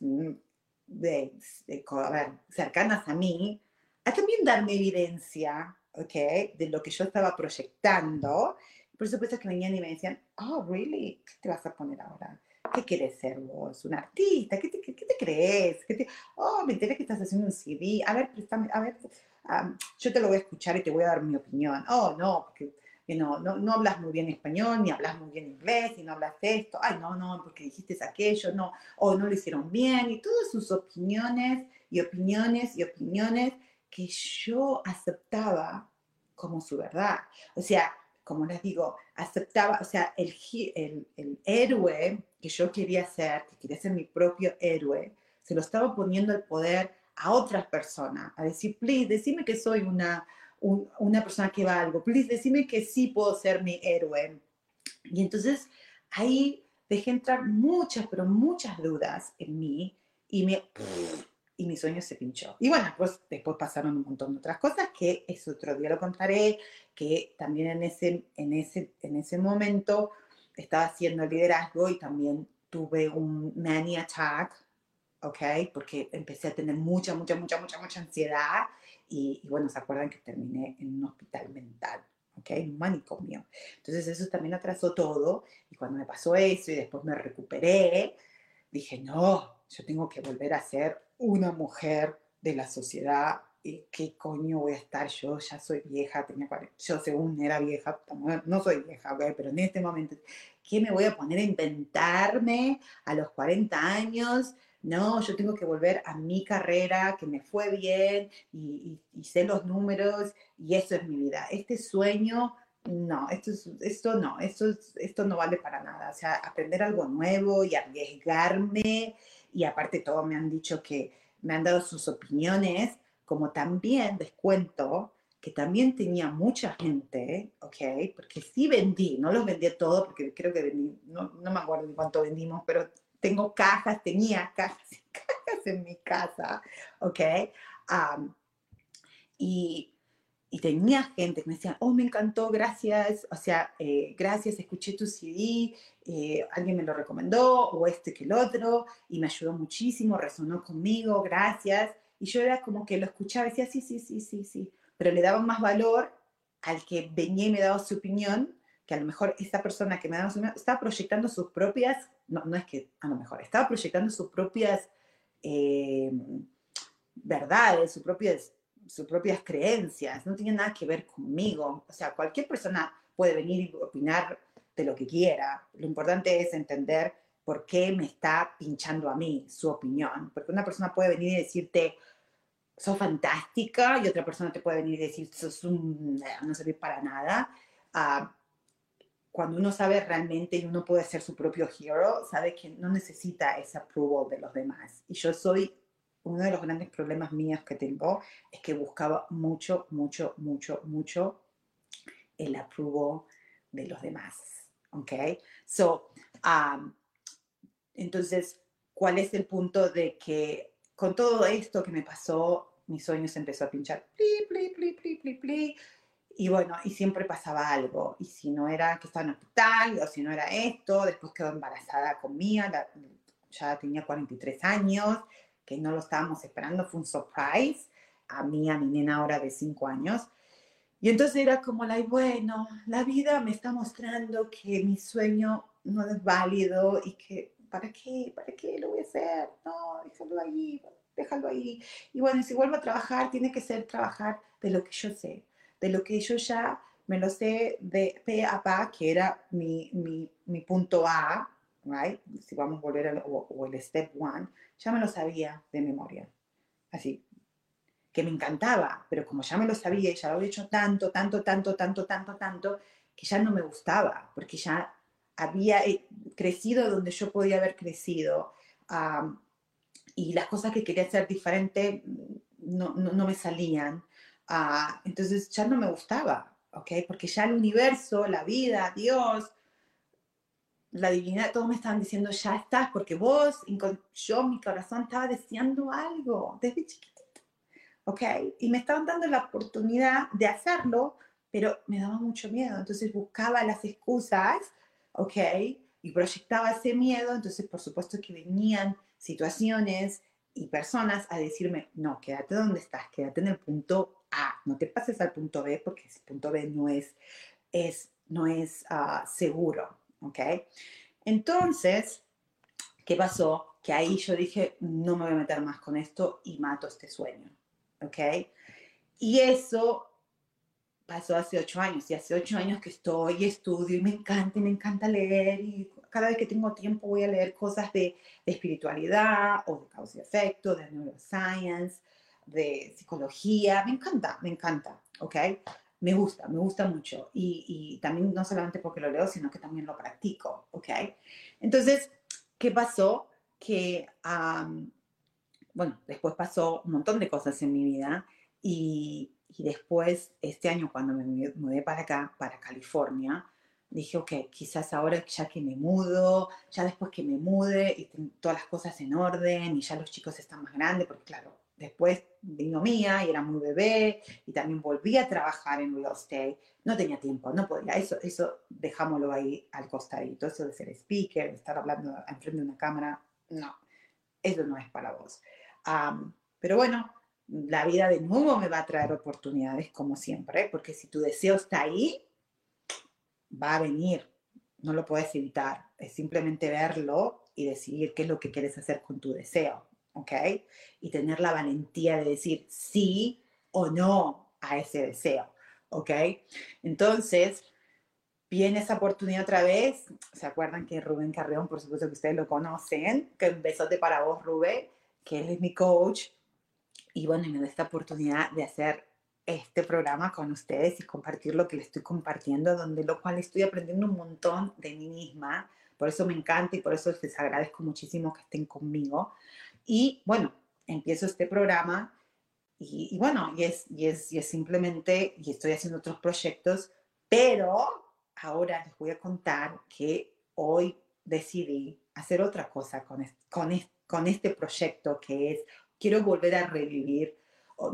mm, de, de a ver, cercanas a mí a también darme evidencia, ¿ok? De lo que yo estaba proyectando. Por supuesto que venían y me decían, oh, really, ¿qué te vas a poner ahora? ¿Qué quieres ser vos? ¿Un artista? ¿Qué te, qué, qué te crees? ¿Qué te... Oh, me enteré que estás haciendo un CD. A ver, préstame, a ver, um, yo te lo voy a escuchar y te voy a dar mi opinión. Oh, no, porque you know, no, no hablas muy bien español, ni hablas muy bien inglés, y no hablas esto. Ay, no, no, porque dijiste aquello, no. O no lo hicieron bien. Y todas sus opiniones y opiniones y opiniones que yo aceptaba como su verdad. O sea, como les digo, aceptaba, o sea, el, el, héroe que yo quería ser, que quería ser mi propio héroe, se lo estaba poniendo el poder a otras personas, a decir, please, decime que soy una, un, una persona que va algo, please, decime que sí puedo ser mi héroe. Y entonces ahí dejé entrar muchas, pero muchas dudas en mí y me y mi sueño se pinchó. Y bueno, pues después pasaron un montón de otras cosas que es otro día lo contaré, que también en ese, en ese, en ese momento estaba haciendo liderazgo y también tuve un mani attack, ¿ok? Porque empecé a tener mucha, mucha, mucha, mucha, mucha ansiedad y, y bueno, se acuerdan que terminé en un hospital mental, ¿ok? Un manicomio. Entonces eso también atrasó todo y cuando me pasó eso y después me recuperé, dije, no, yo tengo que volver a ser una mujer de la sociedad. ¿Y qué coño voy a estar yo? Ya soy vieja, tenía 40, yo según era vieja, no soy vieja, pero en este momento, ¿qué me voy a poner a inventarme a los 40 años? No, yo tengo que volver a mi carrera, que me fue bien y, y, y sé los números y eso es mi vida. Este sueño no, esto, es, esto no, esto, esto no vale para nada. O sea, aprender algo nuevo y arriesgarme, y aparte todo me han dicho que me han dado sus opiniones, como también les cuento que también tenía mucha gente, ¿ok? Porque sí vendí, no los vendí todo, porque creo que vendí, no, no me acuerdo de cuánto vendimos, pero tengo cajas, tenía cajas y cajas en mi casa, ¿ok? Um, y y tenía gente que me decía, oh, me encantó, gracias, o sea, eh, gracias, escuché tu CD, eh, alguien me lo recomendó, o este que el otro, y me ayudó muchísimo, resonó conmigo, gracias. Y yo era como que lo escuchaba y decía, sí, sí, sí, sí, sí, pero le daba más valor al que venía y me daba su opinión, que a lo mejor esta persona que me daba su opinión estaba proyectando sus propias, no, no es que a lo mejor, estaba proyectando sus propias eh, verdades, sus propias sus propias creencias, no tiene nada que ver conmigo. O sea, cualquier persona puede venir y opinar de lo que quiera. Lo importante es entender por qué me está pinchando a mí su opinión. Porque una persona puede venir y decirte, sos fantástica, y otra persona te puede venir y decir, sos un, no sirve para nada. Uh, cuando uno sabe realmente y uno puede ser su propio hero, sabe que no necesita ese approval de los demás. Y yo soy uno de los grandes problemas míos que tengo es que buscaba mucho, mucho, mucho, mucho el apruebo de los demás. ¿Ok? So, um, entonces, ¿cuál es el punto de que con todo esto que me pasó, mi sueño se empezó a pinchar? Pli, pli, pli, pli, pli, pli. Y bueno, y siempre pasaba algo. Y si no era que estaba en hospital, o si no era esto, después quedó embarazada conmigo, ya tenía 43 años, que no lo estábamos esperando, fue un surprise a mí, a mi nena ahora de cinco años. Y entonces era como, la, bueno, la vida me está mostrando que mi sueño no es válido y que, ¿para qué? ¿Para qué lo voy a hacer? No, déjalo ahí, déjalo ahí. Y bueno, si vuelvo a trabajar, tiene que ser trabajar de lo que yo sé, de lo que yo ya me lo sé de pe a pa, que era mi, mi, mi punto A, right? Si vamos a volver al o, o el step one, ya me lo sabía de memoria. Así, que me encantaba, pero como ya me lo sabía y ya lo había hecho tanto, tanto, tanto, tanto, tanto, tanto, que ya no me gustaba, porque ya había eh, crecido donde yo podía haber crecido. Um, y las cosas que quería hacer diferente no, no, no me salían. Uh, entonces ya no me gustaba, ¿ok? Porque ya el universo, la vida, Dios, la divinidad, todos me estaban diciendo, ya estás, porque vos, yo, mi corazón estaba deseando algo desde chiquitito, ¿ok? Y me estaban dando la oportunidad de hacerlo, pero me daba mucho miedo, entonces buscaba las excusas, ¿ok? Y proyectaba ese miedo, entonces por supuesto que venían situaciones y personas a decirme, no, quédate donde estás, quédate en el punto A, no te pases al punto B porque ese punto B no es, es, no es uh, seguro, ¿ok? Entonces, ¿qué pasó? Que ahí yo dije, no me voy a meter más con esto y mato este sueño, ¿ok? Y eso pasó hace ocho años y hace ocho años que estoy y estudio y me encanta y me encanta leer y cada vez que tengo tiempo voy a leer cosas de, de espiritualidad o de causa y efecto, de neuroscience, de psicología, me encanta, me encanta, ¿ok? Me gusta, me gusta mucho. Y, también no solamente porque lo leo, sino que también lo practico, ¿ok? Entonces, ¿qué pasó? Que, um, bueno, después pasó un montón de cosas en mi vida y, después, este año cuando me mudé para acá, para California, dije, ok, quizás ahora ya que me mudo, ya después que me mude y todas las cosas en orden y ya los chicos están más grandes, porque claro, después vino Mía y era muy bebé y también volví a trabajar en real estate. No tenía tiempo, no podía. Eso, eso dejámoslo ahí al costadito. Eso de ser speaker, de estar hablando enfrente de una cámara, no, eso no es para vos. pero bueno, la vida de nuevo me va a traer oportunidades como siempre, porque si tu deseo está ahí, va a venir. No lo puedes evitar. Es simplemente verlo y decidir qué es lo que quieres hacer con tu deseo. ¿Ok? Y tener la valentía de decir sí o no a ese deseo, ¿ok? Entonces, viene esa oportunidad otra vez. ¿Se acuerdan que Rubén Carreón, por supuesto que ustedes lo conocen? Que un besote para vos, Rubén, que él es mi coach. Y bueno, me da esta oportunidad de hacer este programa con ustedes y compartir lo que les estoy compartiendo, donde lo cual estoy aprendiendo un montón de mí misma. Por eso me encanta y por eso les agradezco muchísimo que estén conmigo. Y bueno, empiezo este programa y, bueno, y es, y, es, y es simplemente, y estoy haciendo otros proyectos, pero ahora les voy a contar que hoy decidí hacer otra cosa con, con, con este proyecto que es, quiero volver a revivir,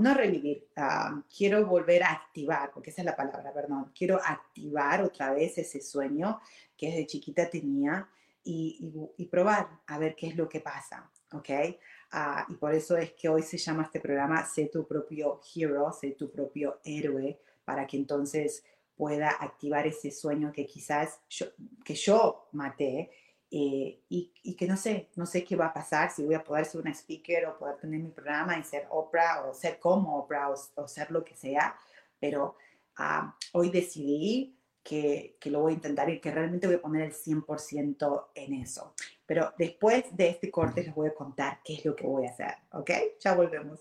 no revivir, ah, quiero volver a activar, porque esa es la palabra, perdón, quiero activar otra vez ese sueño que desde chiquita tenía y probar a ver qué es lo que pasa. ¿Ok? Ah, y por eso es que hoy se llama este programa Sé tu propio hero, sé tu propio héroe, para que entonces pueda activar ese sueño que quizás yo, que yo maté eh, y, y, que no sé, no sé qué va a pasar, si voy a poder ser una speaker o poder tener mi programa y ser Oprah o ser como Oprah o, ser lo que sea, pero ah, hoy decidí que, lo voy a intentar y que realmente voy a poner el 100% en eso. Pero después de este corte les voy a contar qué es lo que voy a hacer, ¿ok? Ya volvemos.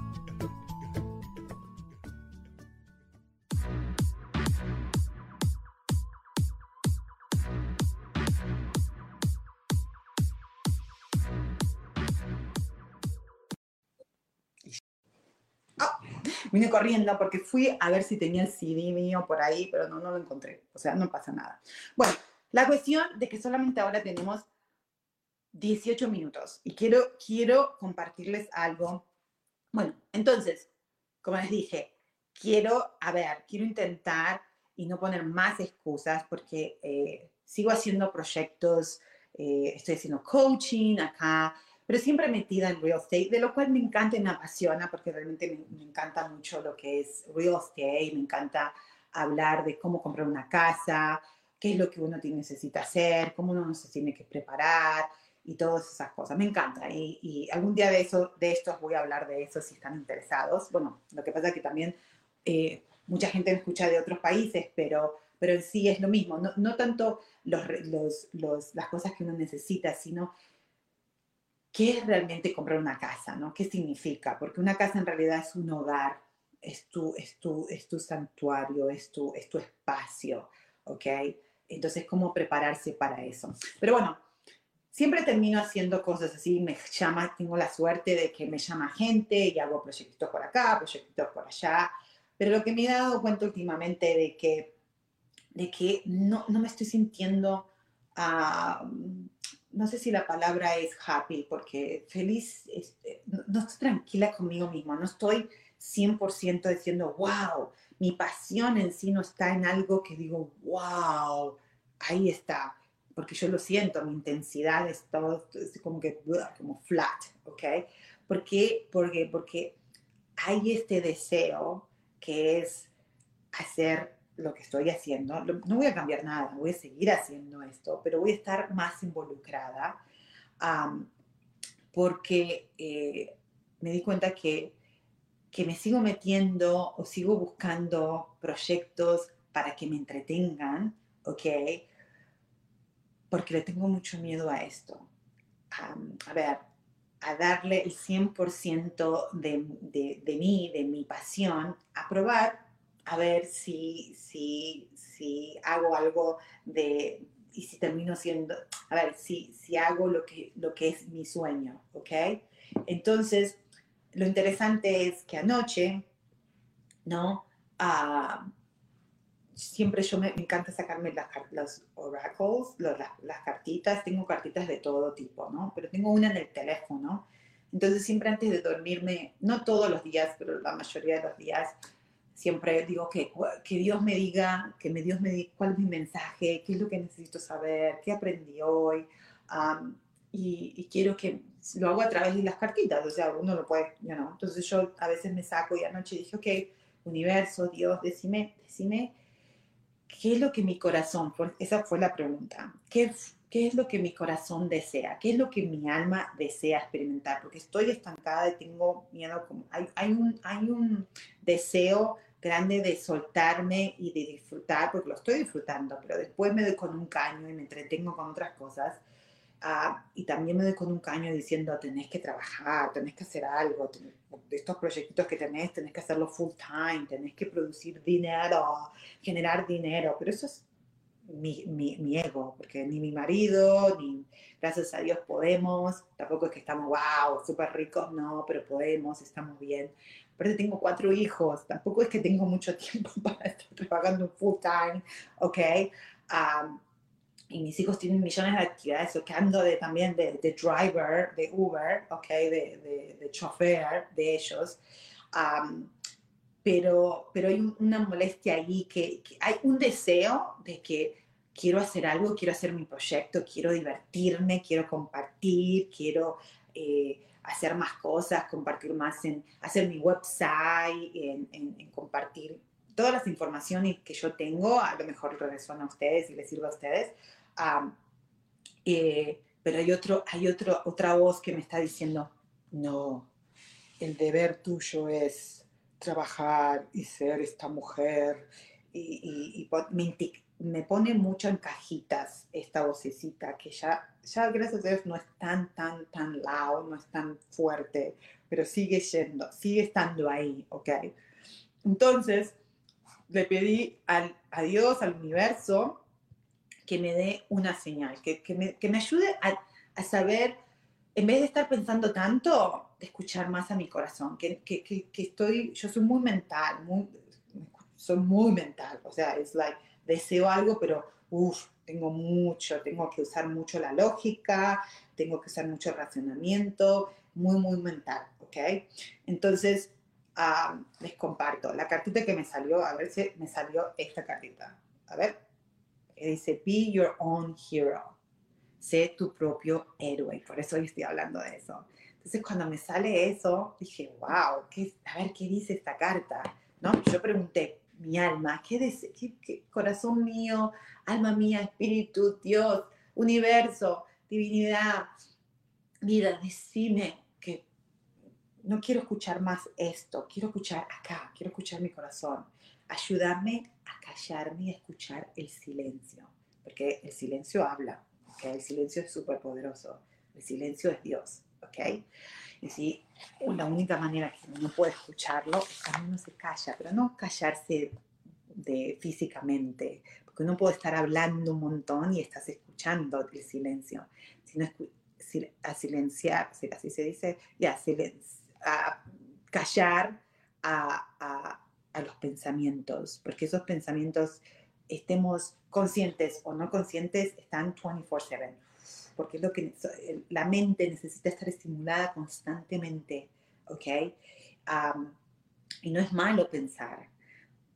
Corriendo porque fui a ver si tenía el CD mío por ahí, pero no, no lo encontré. O sea, no pasa nada. Bueno, la cuestión de que solamente ahora tenemos 18 minutos y quiero, quiero compartirles algo. Bueno, entonces, como les dije, quiero, a ver, quiero intentar y no poner más excusas porque eh, sigo haciendo proyectos, eh, estoy haciendo coaching acá, pero siempre metida en real estate, de lo cual me encanta y me apasiona porque realmente me, me encanta mucho lo que es real estate, me encanta hablar de cómo comprar una casa, qué es lo que uno necesita hacer, cómo uno se tiene que preparar y todas esas cosas. Me encanta y, y, algún día de, eso, de estos voy a hablar de eso si están interesados. Bueno, lo que pasa es que también eh, mucha gente me escucha de otros países, pero, pero en sí es lo mismo. No, no tanto los, los, los, las cosas que uno necesita, sino qué es realmente comprar una casa, ¿no? ¿Qué significa? Porque una casa en realidad es un hogar, es tu, es tu, es tu santuario, es tu, es tu espacio, ¿ok? Entonces, ¿cómo prepararse para eso? Pero bueno, siempre termino haciendo cosas así, me llama, tengo la suerte de que me llama gente y hago proyectos por acá, proyectos por allá, pero lo que me he dado cuenta últimamente de que, de que no, no me estoy sintiendo... Uh, no sé si la palabra es happy, porque feliz, este, no, estoy tranquila conmigo misma, no estoy 100% diciendo, wow, mi pasión en sí no está en algo que digo, wow, ahí está, porque yo lo siento, mi intensidad es todo como que, como flat, ¿ok? ¿Por qué? Porque, porque hay este deseo que es hacer lo que estoy haciendo. No voy a cambiar nada, voy a seguir haciendo esto, pero voy a estar más involucrada porque eh, me di cuenta que, que me sigo metiendo o sigo buscando proyectos para que me entretengan, ¿ok? Porque le tengo mucho miedo a esto. a ver, a darle el 100% de, de, de mí, de mi pasión, a probar a ver si, si, si hago algo de, y si termino siendo, a ver, si, si hago lo que, lo que es mi sueño, ¿ok? Entonces, lo interesante es que anoche, ¿no? Uh, siempre yo me, me, encanta sacarme las, los oracles, los, las, las, cartitas, tengo cartitas de todo tipo, ¿no? Pero tengo una en el teléfono. Entonces siempre antes de dormirme, no todos los días, pero la mayoría de los días, siempre digo que, que Dios me diga, que me, Dios me diga cuál es mi mensaje, qué es lo que necesito saber, qué aprendí hoy. Um, y, y, quiero que lo hago a través de las cartitas, o sea, uno lo puede, you know. Entonces yo a veces me saco y anoche dije, ok, universo, Dios, decime, decime, ¿qué es lo que mi corazón, esa fue la pregunta, ¿qué, ¿qué es lo que mi corazón desea? ¿Qué es lo que mi alma desea experimentar? Porque estoy estancada y tengo miedo, como, hay, hay, un, hay un deseo grande de soltarme y de disfrutar, porque lo estoy disfrutando, pero después me doy con un caño y me entretengo con otras cosas. Uh, y también me doy con un caño diciendo, tenés que trabajar, tenés que hacer algo, tenés, estos proyectos que tenés, tenés que hacerlo full time, tenés que producir dinero, generar dinero, pero eso es mi, mi, mi, ego, porque ni mi marido, ni gracias a Dios podemos, tampoco es que estamos, wow, súper ricos, no, pero podemos, estamos bien. Aparte tengo cuatro hijos, tampoco es que tengo mucho tiempo para estar trabajando full time, ¿ok? Um, y mis hijos tienen millones de actividades, o que ando de, también de, de, driver, de Uber, ¿ok? De, de, chofer de ellos. Um, pero, pero hay una molestia ahí, que, que, hay un deseo de que quiero hacer algo, quiero hacer mi proyecto, quiero divertirme, quiero compartir, quiero eh, hacer más cosas, compartir más en, hacer mi website, en, en, en, compartir todas las informaciones que yo tengo, a lo mejor resuena a ustedes y les sirve a ustedes. Um, eh, pero hay, otro, hay otro, otra voz que me está diciendo, no, el deber tuyo es trabajar y ser esta mujer. Y, y, y me, me, pone mucho en cajitas esta vocecita que ya, ya gracias a Dios no es tan, tan, tan loud, no es tan fuerte, pero sigue yendo, sigue estando ahí, ¿ok? Entonces, le pedí al, a Dios, al universo, que me dé una señal, que, que, me, que me, ayude a, a saber en vez de estar pensando tanto, escuchar más a mi corazón, que, que, estoy, yo soy muy mental, muy, soy muy mental, o sea, es like, deseo algo, pero uff, tengo mucho, tengo que usar mucho la lógica, tengo que usar mucho el racionamiento, muy, muy mental, ¿ok? Entonces, ah, les comparto la cartita que me salió, a ver si me salió esta cartita. A ver, dice, be your own hero. Sé tu propio héroe. Por eso hoy estoy hablando de eso. Entonces, cuando me sale eso, dije, wow, ¿qué, a ver qué dice esta carta. ¿No? Yo pregunté, mi alma, ¿qué, qué corazón mío, alma mía, espíritu, Dios, universo, divinidad, vida, decime que no quiero escuchar más esto, quiero escuchar acá, quiero escuchar mi corazón. Ayúdame a callarme y a escuchar el silencio, porque el silencio habla, el silencio es súper poderoso, el silencio es Dios, ¿ok? Y si la única manera que uno puede escucharlo es cuando uno se calla, pero no callarse de, físicamente, porque uno puede estar hablando un montón y estás escuchando el silencio, sino a silenciar, así se dice, y a, a callar a, a, los pensamientos, porque esos pensamientos, estemos conscientes o no conscientes, están 24/7, porque es lo que la mente necesita estar estimulada constantemente, ¿ok? y no es malo pensar,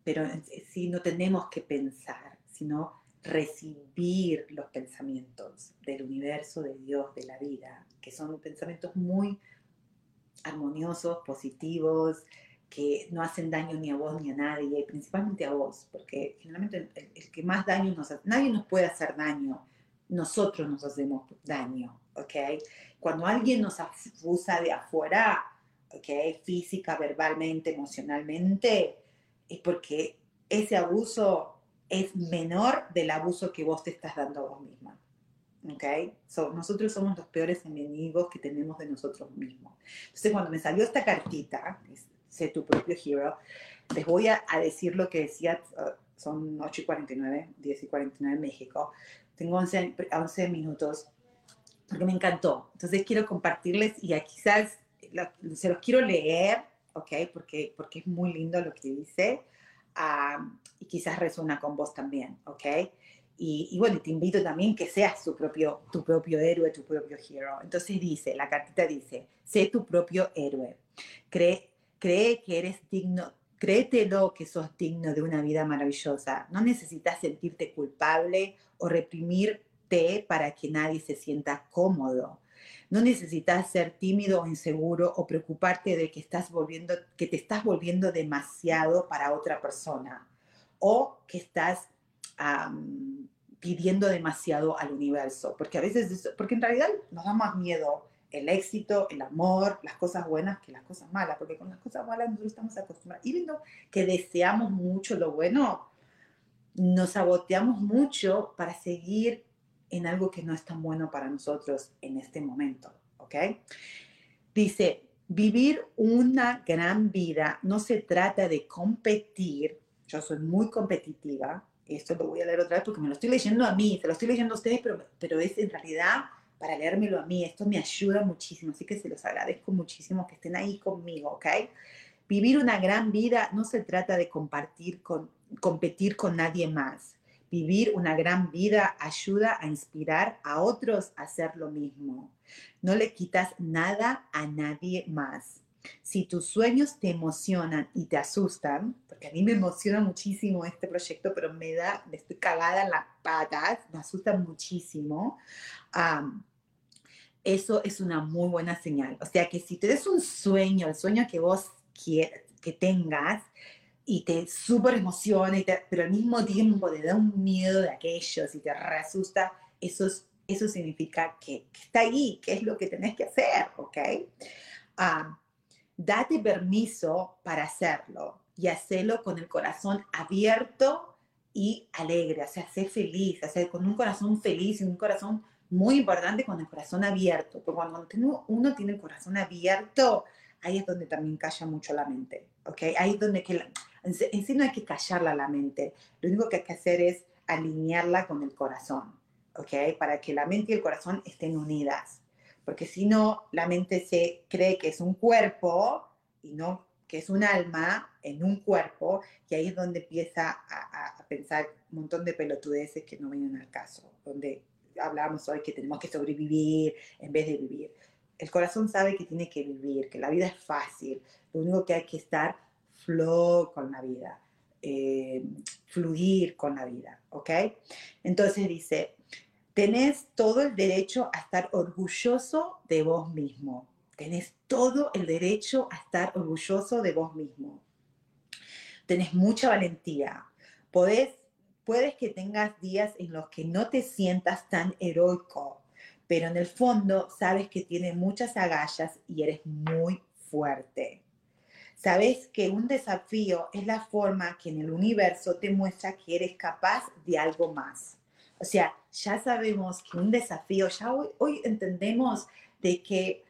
pero sí no tenemos que pensar, sino recibir los pensamientos del universo, de Dios, de la vida, que son pensamientos muy armoniosos, positivos, que no hacen daño ni a vos ni a nadie, principalmente a vos, porque generalmente el, que más daño nos hace, nadie nos puede hacer daño, nosotros nos hacemos daño, ¿ok? Cuando alguien nos abusa de afuera, ¿ok? Física, verbalmente, emocionalmente, es porque ese abuso es menor del abuso que vos te estás dando a vos misma. ¿Ok? nosotros somos los peores enemigos que tenemos de nosotros mismos. Entonces, cuando me salió esta cartita, sé tu propio hero, les voy a, decir lo que decía, uh, son 8 y 49, 10 y 49 en México. Tengo 11, 11 minutos porque me encantó. Entonces, quiero compartirles y quizás se los quiero leer, ¿ok? Porque, porque es muy lindo lo que dice y quizás resuena con vos también, ¿ok? Y, bueno, te invito también que seas tu propio, tu propio héroe, tu propio hero. Entonces dice, la cartita dice, sé tu propio héroe. Cree, cree que eres digno, créetelo que sos digno de una vida maravillosa. No necesitas sentirte culpable o reprimirte para que nadie se sienta cómodo. No necesitas ser tímido o inseguro o preocuparte de que, estás volviendo, que te estás volviendo demasiado para otra persona o que estás pidiendo demasiado al universo. Porque a veces, porque en realidad nos da más miedo el éxito, el amor, las cosas buenas que las cosas malas, porque con las cosas malas nosotros estamos acostumbrados. Y viendo que deseamos mucho lo bueno, nos saboteamos mucho para seguir en algo que no es tan bueno para nosotros en este momento, ¿ok? Dice, vivir una gran vida no se trata de competir, yo soy muy competitiva, esto lo voy a leer otra vez porque me lo estoy leyendo a mí, se lo estoy leyendo a ustedes, pero, pero es en realidad para leérmelo a mí, esto me ayuda muchísimo, así que se los agradezco muchísimo que estén ahí conmigo, ¿ok? Vivir una gran vida no se trata de compartir con, competir con nadie más. Vivir una gran vida ayuda a inspirar a otros a hacer lo mismo. No le quitas nada a nadie más. Si tus sueños te emocionan y te asustan, porque a mí me emociona muchísimo este proyecto, pero me da, me estoy cagada en las patas, me asusta muchísimo, eso es una muy buena señal. O sea que si te des un sueño, el sueño que vos que tengas, y te súper emociona, pero al mismo tiempo te da un miedo de aquellos y te reasusta, eso, eso significa que, está ahí, que es lo que tenés que hacer, ¿ok? Date permiso para hacerlo y hacerlo con el corazón abierto y alegre, o sea, sé feliz, o con un corazón feliz y un corazón muy importante con el corazón abierto, porque cuando uno tiene el corazón abierto, ahí es donde también calla mucho la mente, ¿ok? Ahí es donde que en sí no hay que callarla la mente, lo único que hay que hacer es alinearla con el corazón, ¿ok? Para que la mente y el corazón estén unidas, porque si no, la mente se cree que es un cuerpo y no que es un alma en un cuerpo, y ahí es donde empieza a, a pensar un montón de pelotudeces que no vienen al caso, donde hablamos hoy que tenemos que sobrevivir en vez de vivir. El corazón sabe que tiene que vivir, que la vida es fácil, lo único que hay que estar flow con la vida, eh, fluir con la vida, ¿ok? Entonces dice, tenés todo el derecho a estar orgulloso de vos mismo, tenés todo el derecho a estar orgulloso de vos mismo. Tenés mucha valentía, podés puedes que tengas días en los que no te sientas tan heroico, pero en el fondo sabes que tienes muchas agallas y eres muy fuerte. Sabes que un desafío es la forma que en el universo te muestra que eres capaz de algo más. O sea, ya sabemos que un desafío, ya hoy, hoy entendemos de que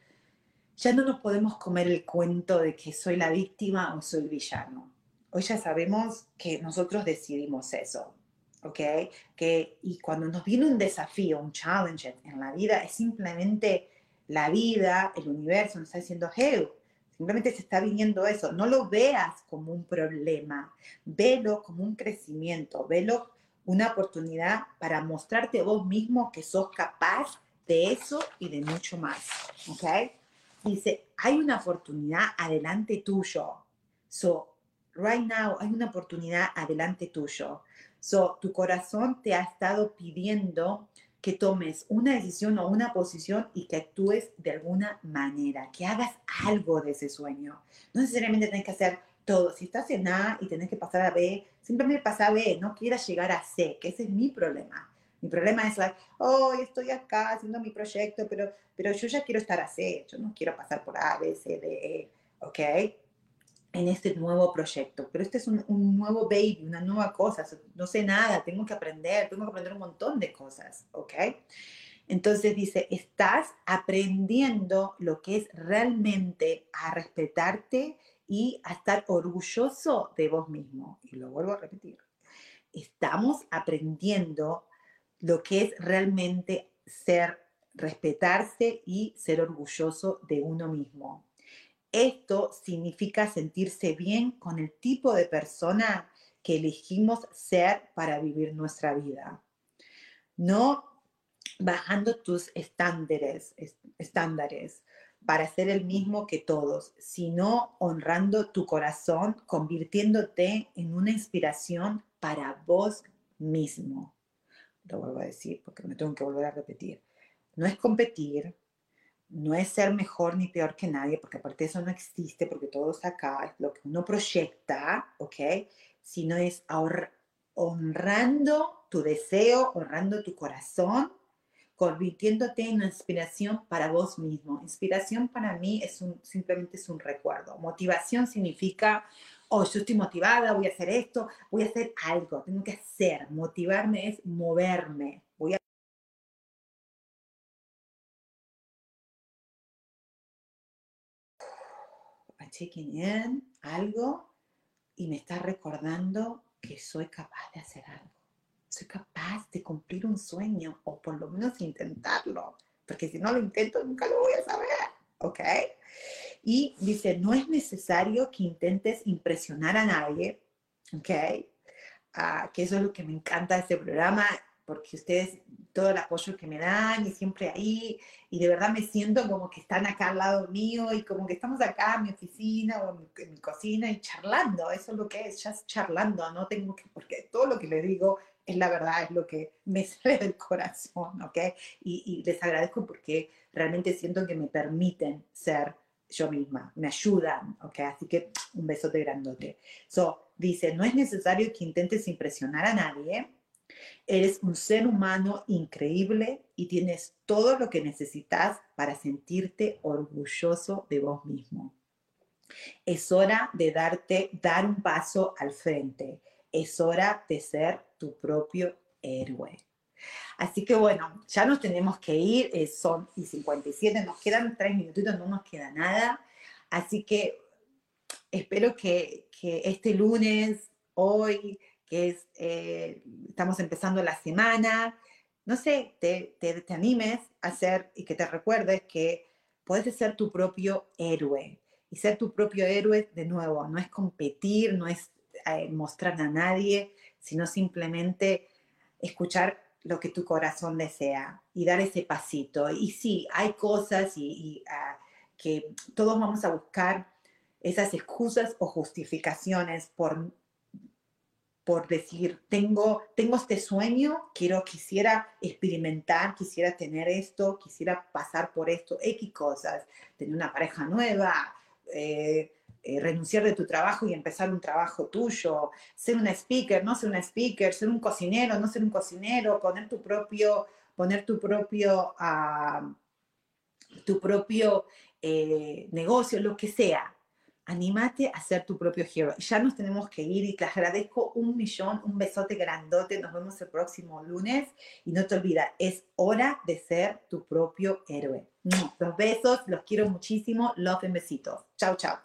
ya no nos podemos comer el cuento de que soy la víctima o soy villano. Hoy ya sabemos que nosotros decidimos eso. ¿ok? Que, y cuando nos viene un desafío, un challenge en la vida, es simplemente la vida, el universo nos está diciendo, hey, simplemente se está viniendo eso. No lo veas como un problema, velo como un crecimiento, velo una oportunidad para mostrarte vos mismo que sos capaz de eso y de mucho más, ¿ok? Dice, hay una oportunidad adelante tuyo. So, right now, hay una oportunidad adelante tuyo. So, tu corazón te ha estado pidiendo que tomes una decisión o una posición y que actúes de alguna manera, que hagas algo de ese sueño. No necesariamente tienes que hacer todo. Si estás en A y tienes que pasar a B, simplemente pasa a B, no quieras llegar a C, que ese es mi problema. Mi problema es, like, oh, estoy acá haciendo mi proyecto, pero, pero yo ya quiero estar a C, yo no quiero pasar por A, B, C, D, E, ¿ok? En este nuevo proyecto. Pero este es un, nuevo baby, una nueva cosa. No sé nada, tengo que aprender, tengo que aprender un montón de cosas, ¿ok? Entonces dice, estás aprendiendo lo que es realmente a respetarte y a estar orgulloso de vos mismo. Y lo vuelvo a repetir. Estamos aprendiendo lo que es realmente ser, respetarse y ser orgulloso de uno mismo. Esto significa sentirse bien con el tipo de persona que elegimos ser para vivir nuestra vida. No bajando tus estándares, estándares para ser el mismo que todos, sino honrando tu corazón, convirtiéndote en una inspiración para vos mismo. Lo vuelvo a decir porque me tengo que volver a repetir. No es competir, no es ser mejor ni peor que nadie, porque aparte eso no existe, porque todo está acá, es lo que uno proyecta, ¿ok? Sino es honrando tu deseo, honrando tu corazón, convirtiéndote en una inspiración para vos mismo. Inspiración para mí es un, simplemente es un recuerdo. Motivación significa, oh, yo estoy motivada, voy a hacer esto, voy a hacer algo, tengo que hacer. Motivarme es moverme, checking in, algo, y me está recordando que soy capaz de hacer algo. Soy capaz de cumplir un sueño, o por lo menos intentarlo, porque si no lo intento nunca lo voy a saber, ¿ok? Y dice, no es necesario que intentes impresionar a nadie, ¿ok? Ah, que eso es lo que me encanta de este programa, porque ustedes, todo el apoyo que me dan y siempre ahí, y de verdad me siento como que están acá al lado mío y como que estamos acá en mi oficina o en mi, cocina y charlando, eso es lo que es, ya es charlando, no tengo que, porque todo lo que les digo es la verdad, es lo que me sale del corazón, ¿ok? Y, y les agradezco porque realmente siento que me permiten ser yo misma, me ayudan, ¿ok? Así que un besote grandote. So, dice, no es necesario que intentes impresionar a nadie, Eres un ser humano increíble y tienes todo lo que necesitas para sentirte orgulloso de vos mismo. Es hora de darte, dar un paso al frente. Es hora de ser tu propio héroe. Así que bueno, ya nos tenemos que ir, eh, son y 57, nos quedan tres minutitos, no nos queda nada. Así que espero que, que este lunes, hoy, que eh, estamos empezando la semana, no sé, te, te, animes a hacer y que te recuerdes que puedes ser tu propio héroe. y ser tu propio héroe de nuevo. No es competir, no es eh, mostrar a nadie, sino simplemente escuchar lo que tu corazón desea y dar ese pasito. Y sí, hay cosas y, ah, que todos vamos a buscar esas excusas o justificaciones por, por decir, tengo, tengo este sueño, quiero, quisiera experimentar, quisiera tener esto, quisiera pasar por esto, X cosas, tener una pareja nueva, eh, eh, renunciar de tu trabajo y empezar un trabajo tuyo, ser una speaker, no ser una speaker, ser un cocinero, no ser un cocinero, poner tu propio, poner tu propio, ah, tu propio eh, negocio, lo que sea. Anímate a ser tu propio hero. Ya nos tenemos que ir y te agradezco un millón, un besote grandote. Nos vemos el próximo lunes. Y no te olvides, es hora de ser tu propio héroe. Los besos, los quiero muchísimo. Y besitos. Chao, chao.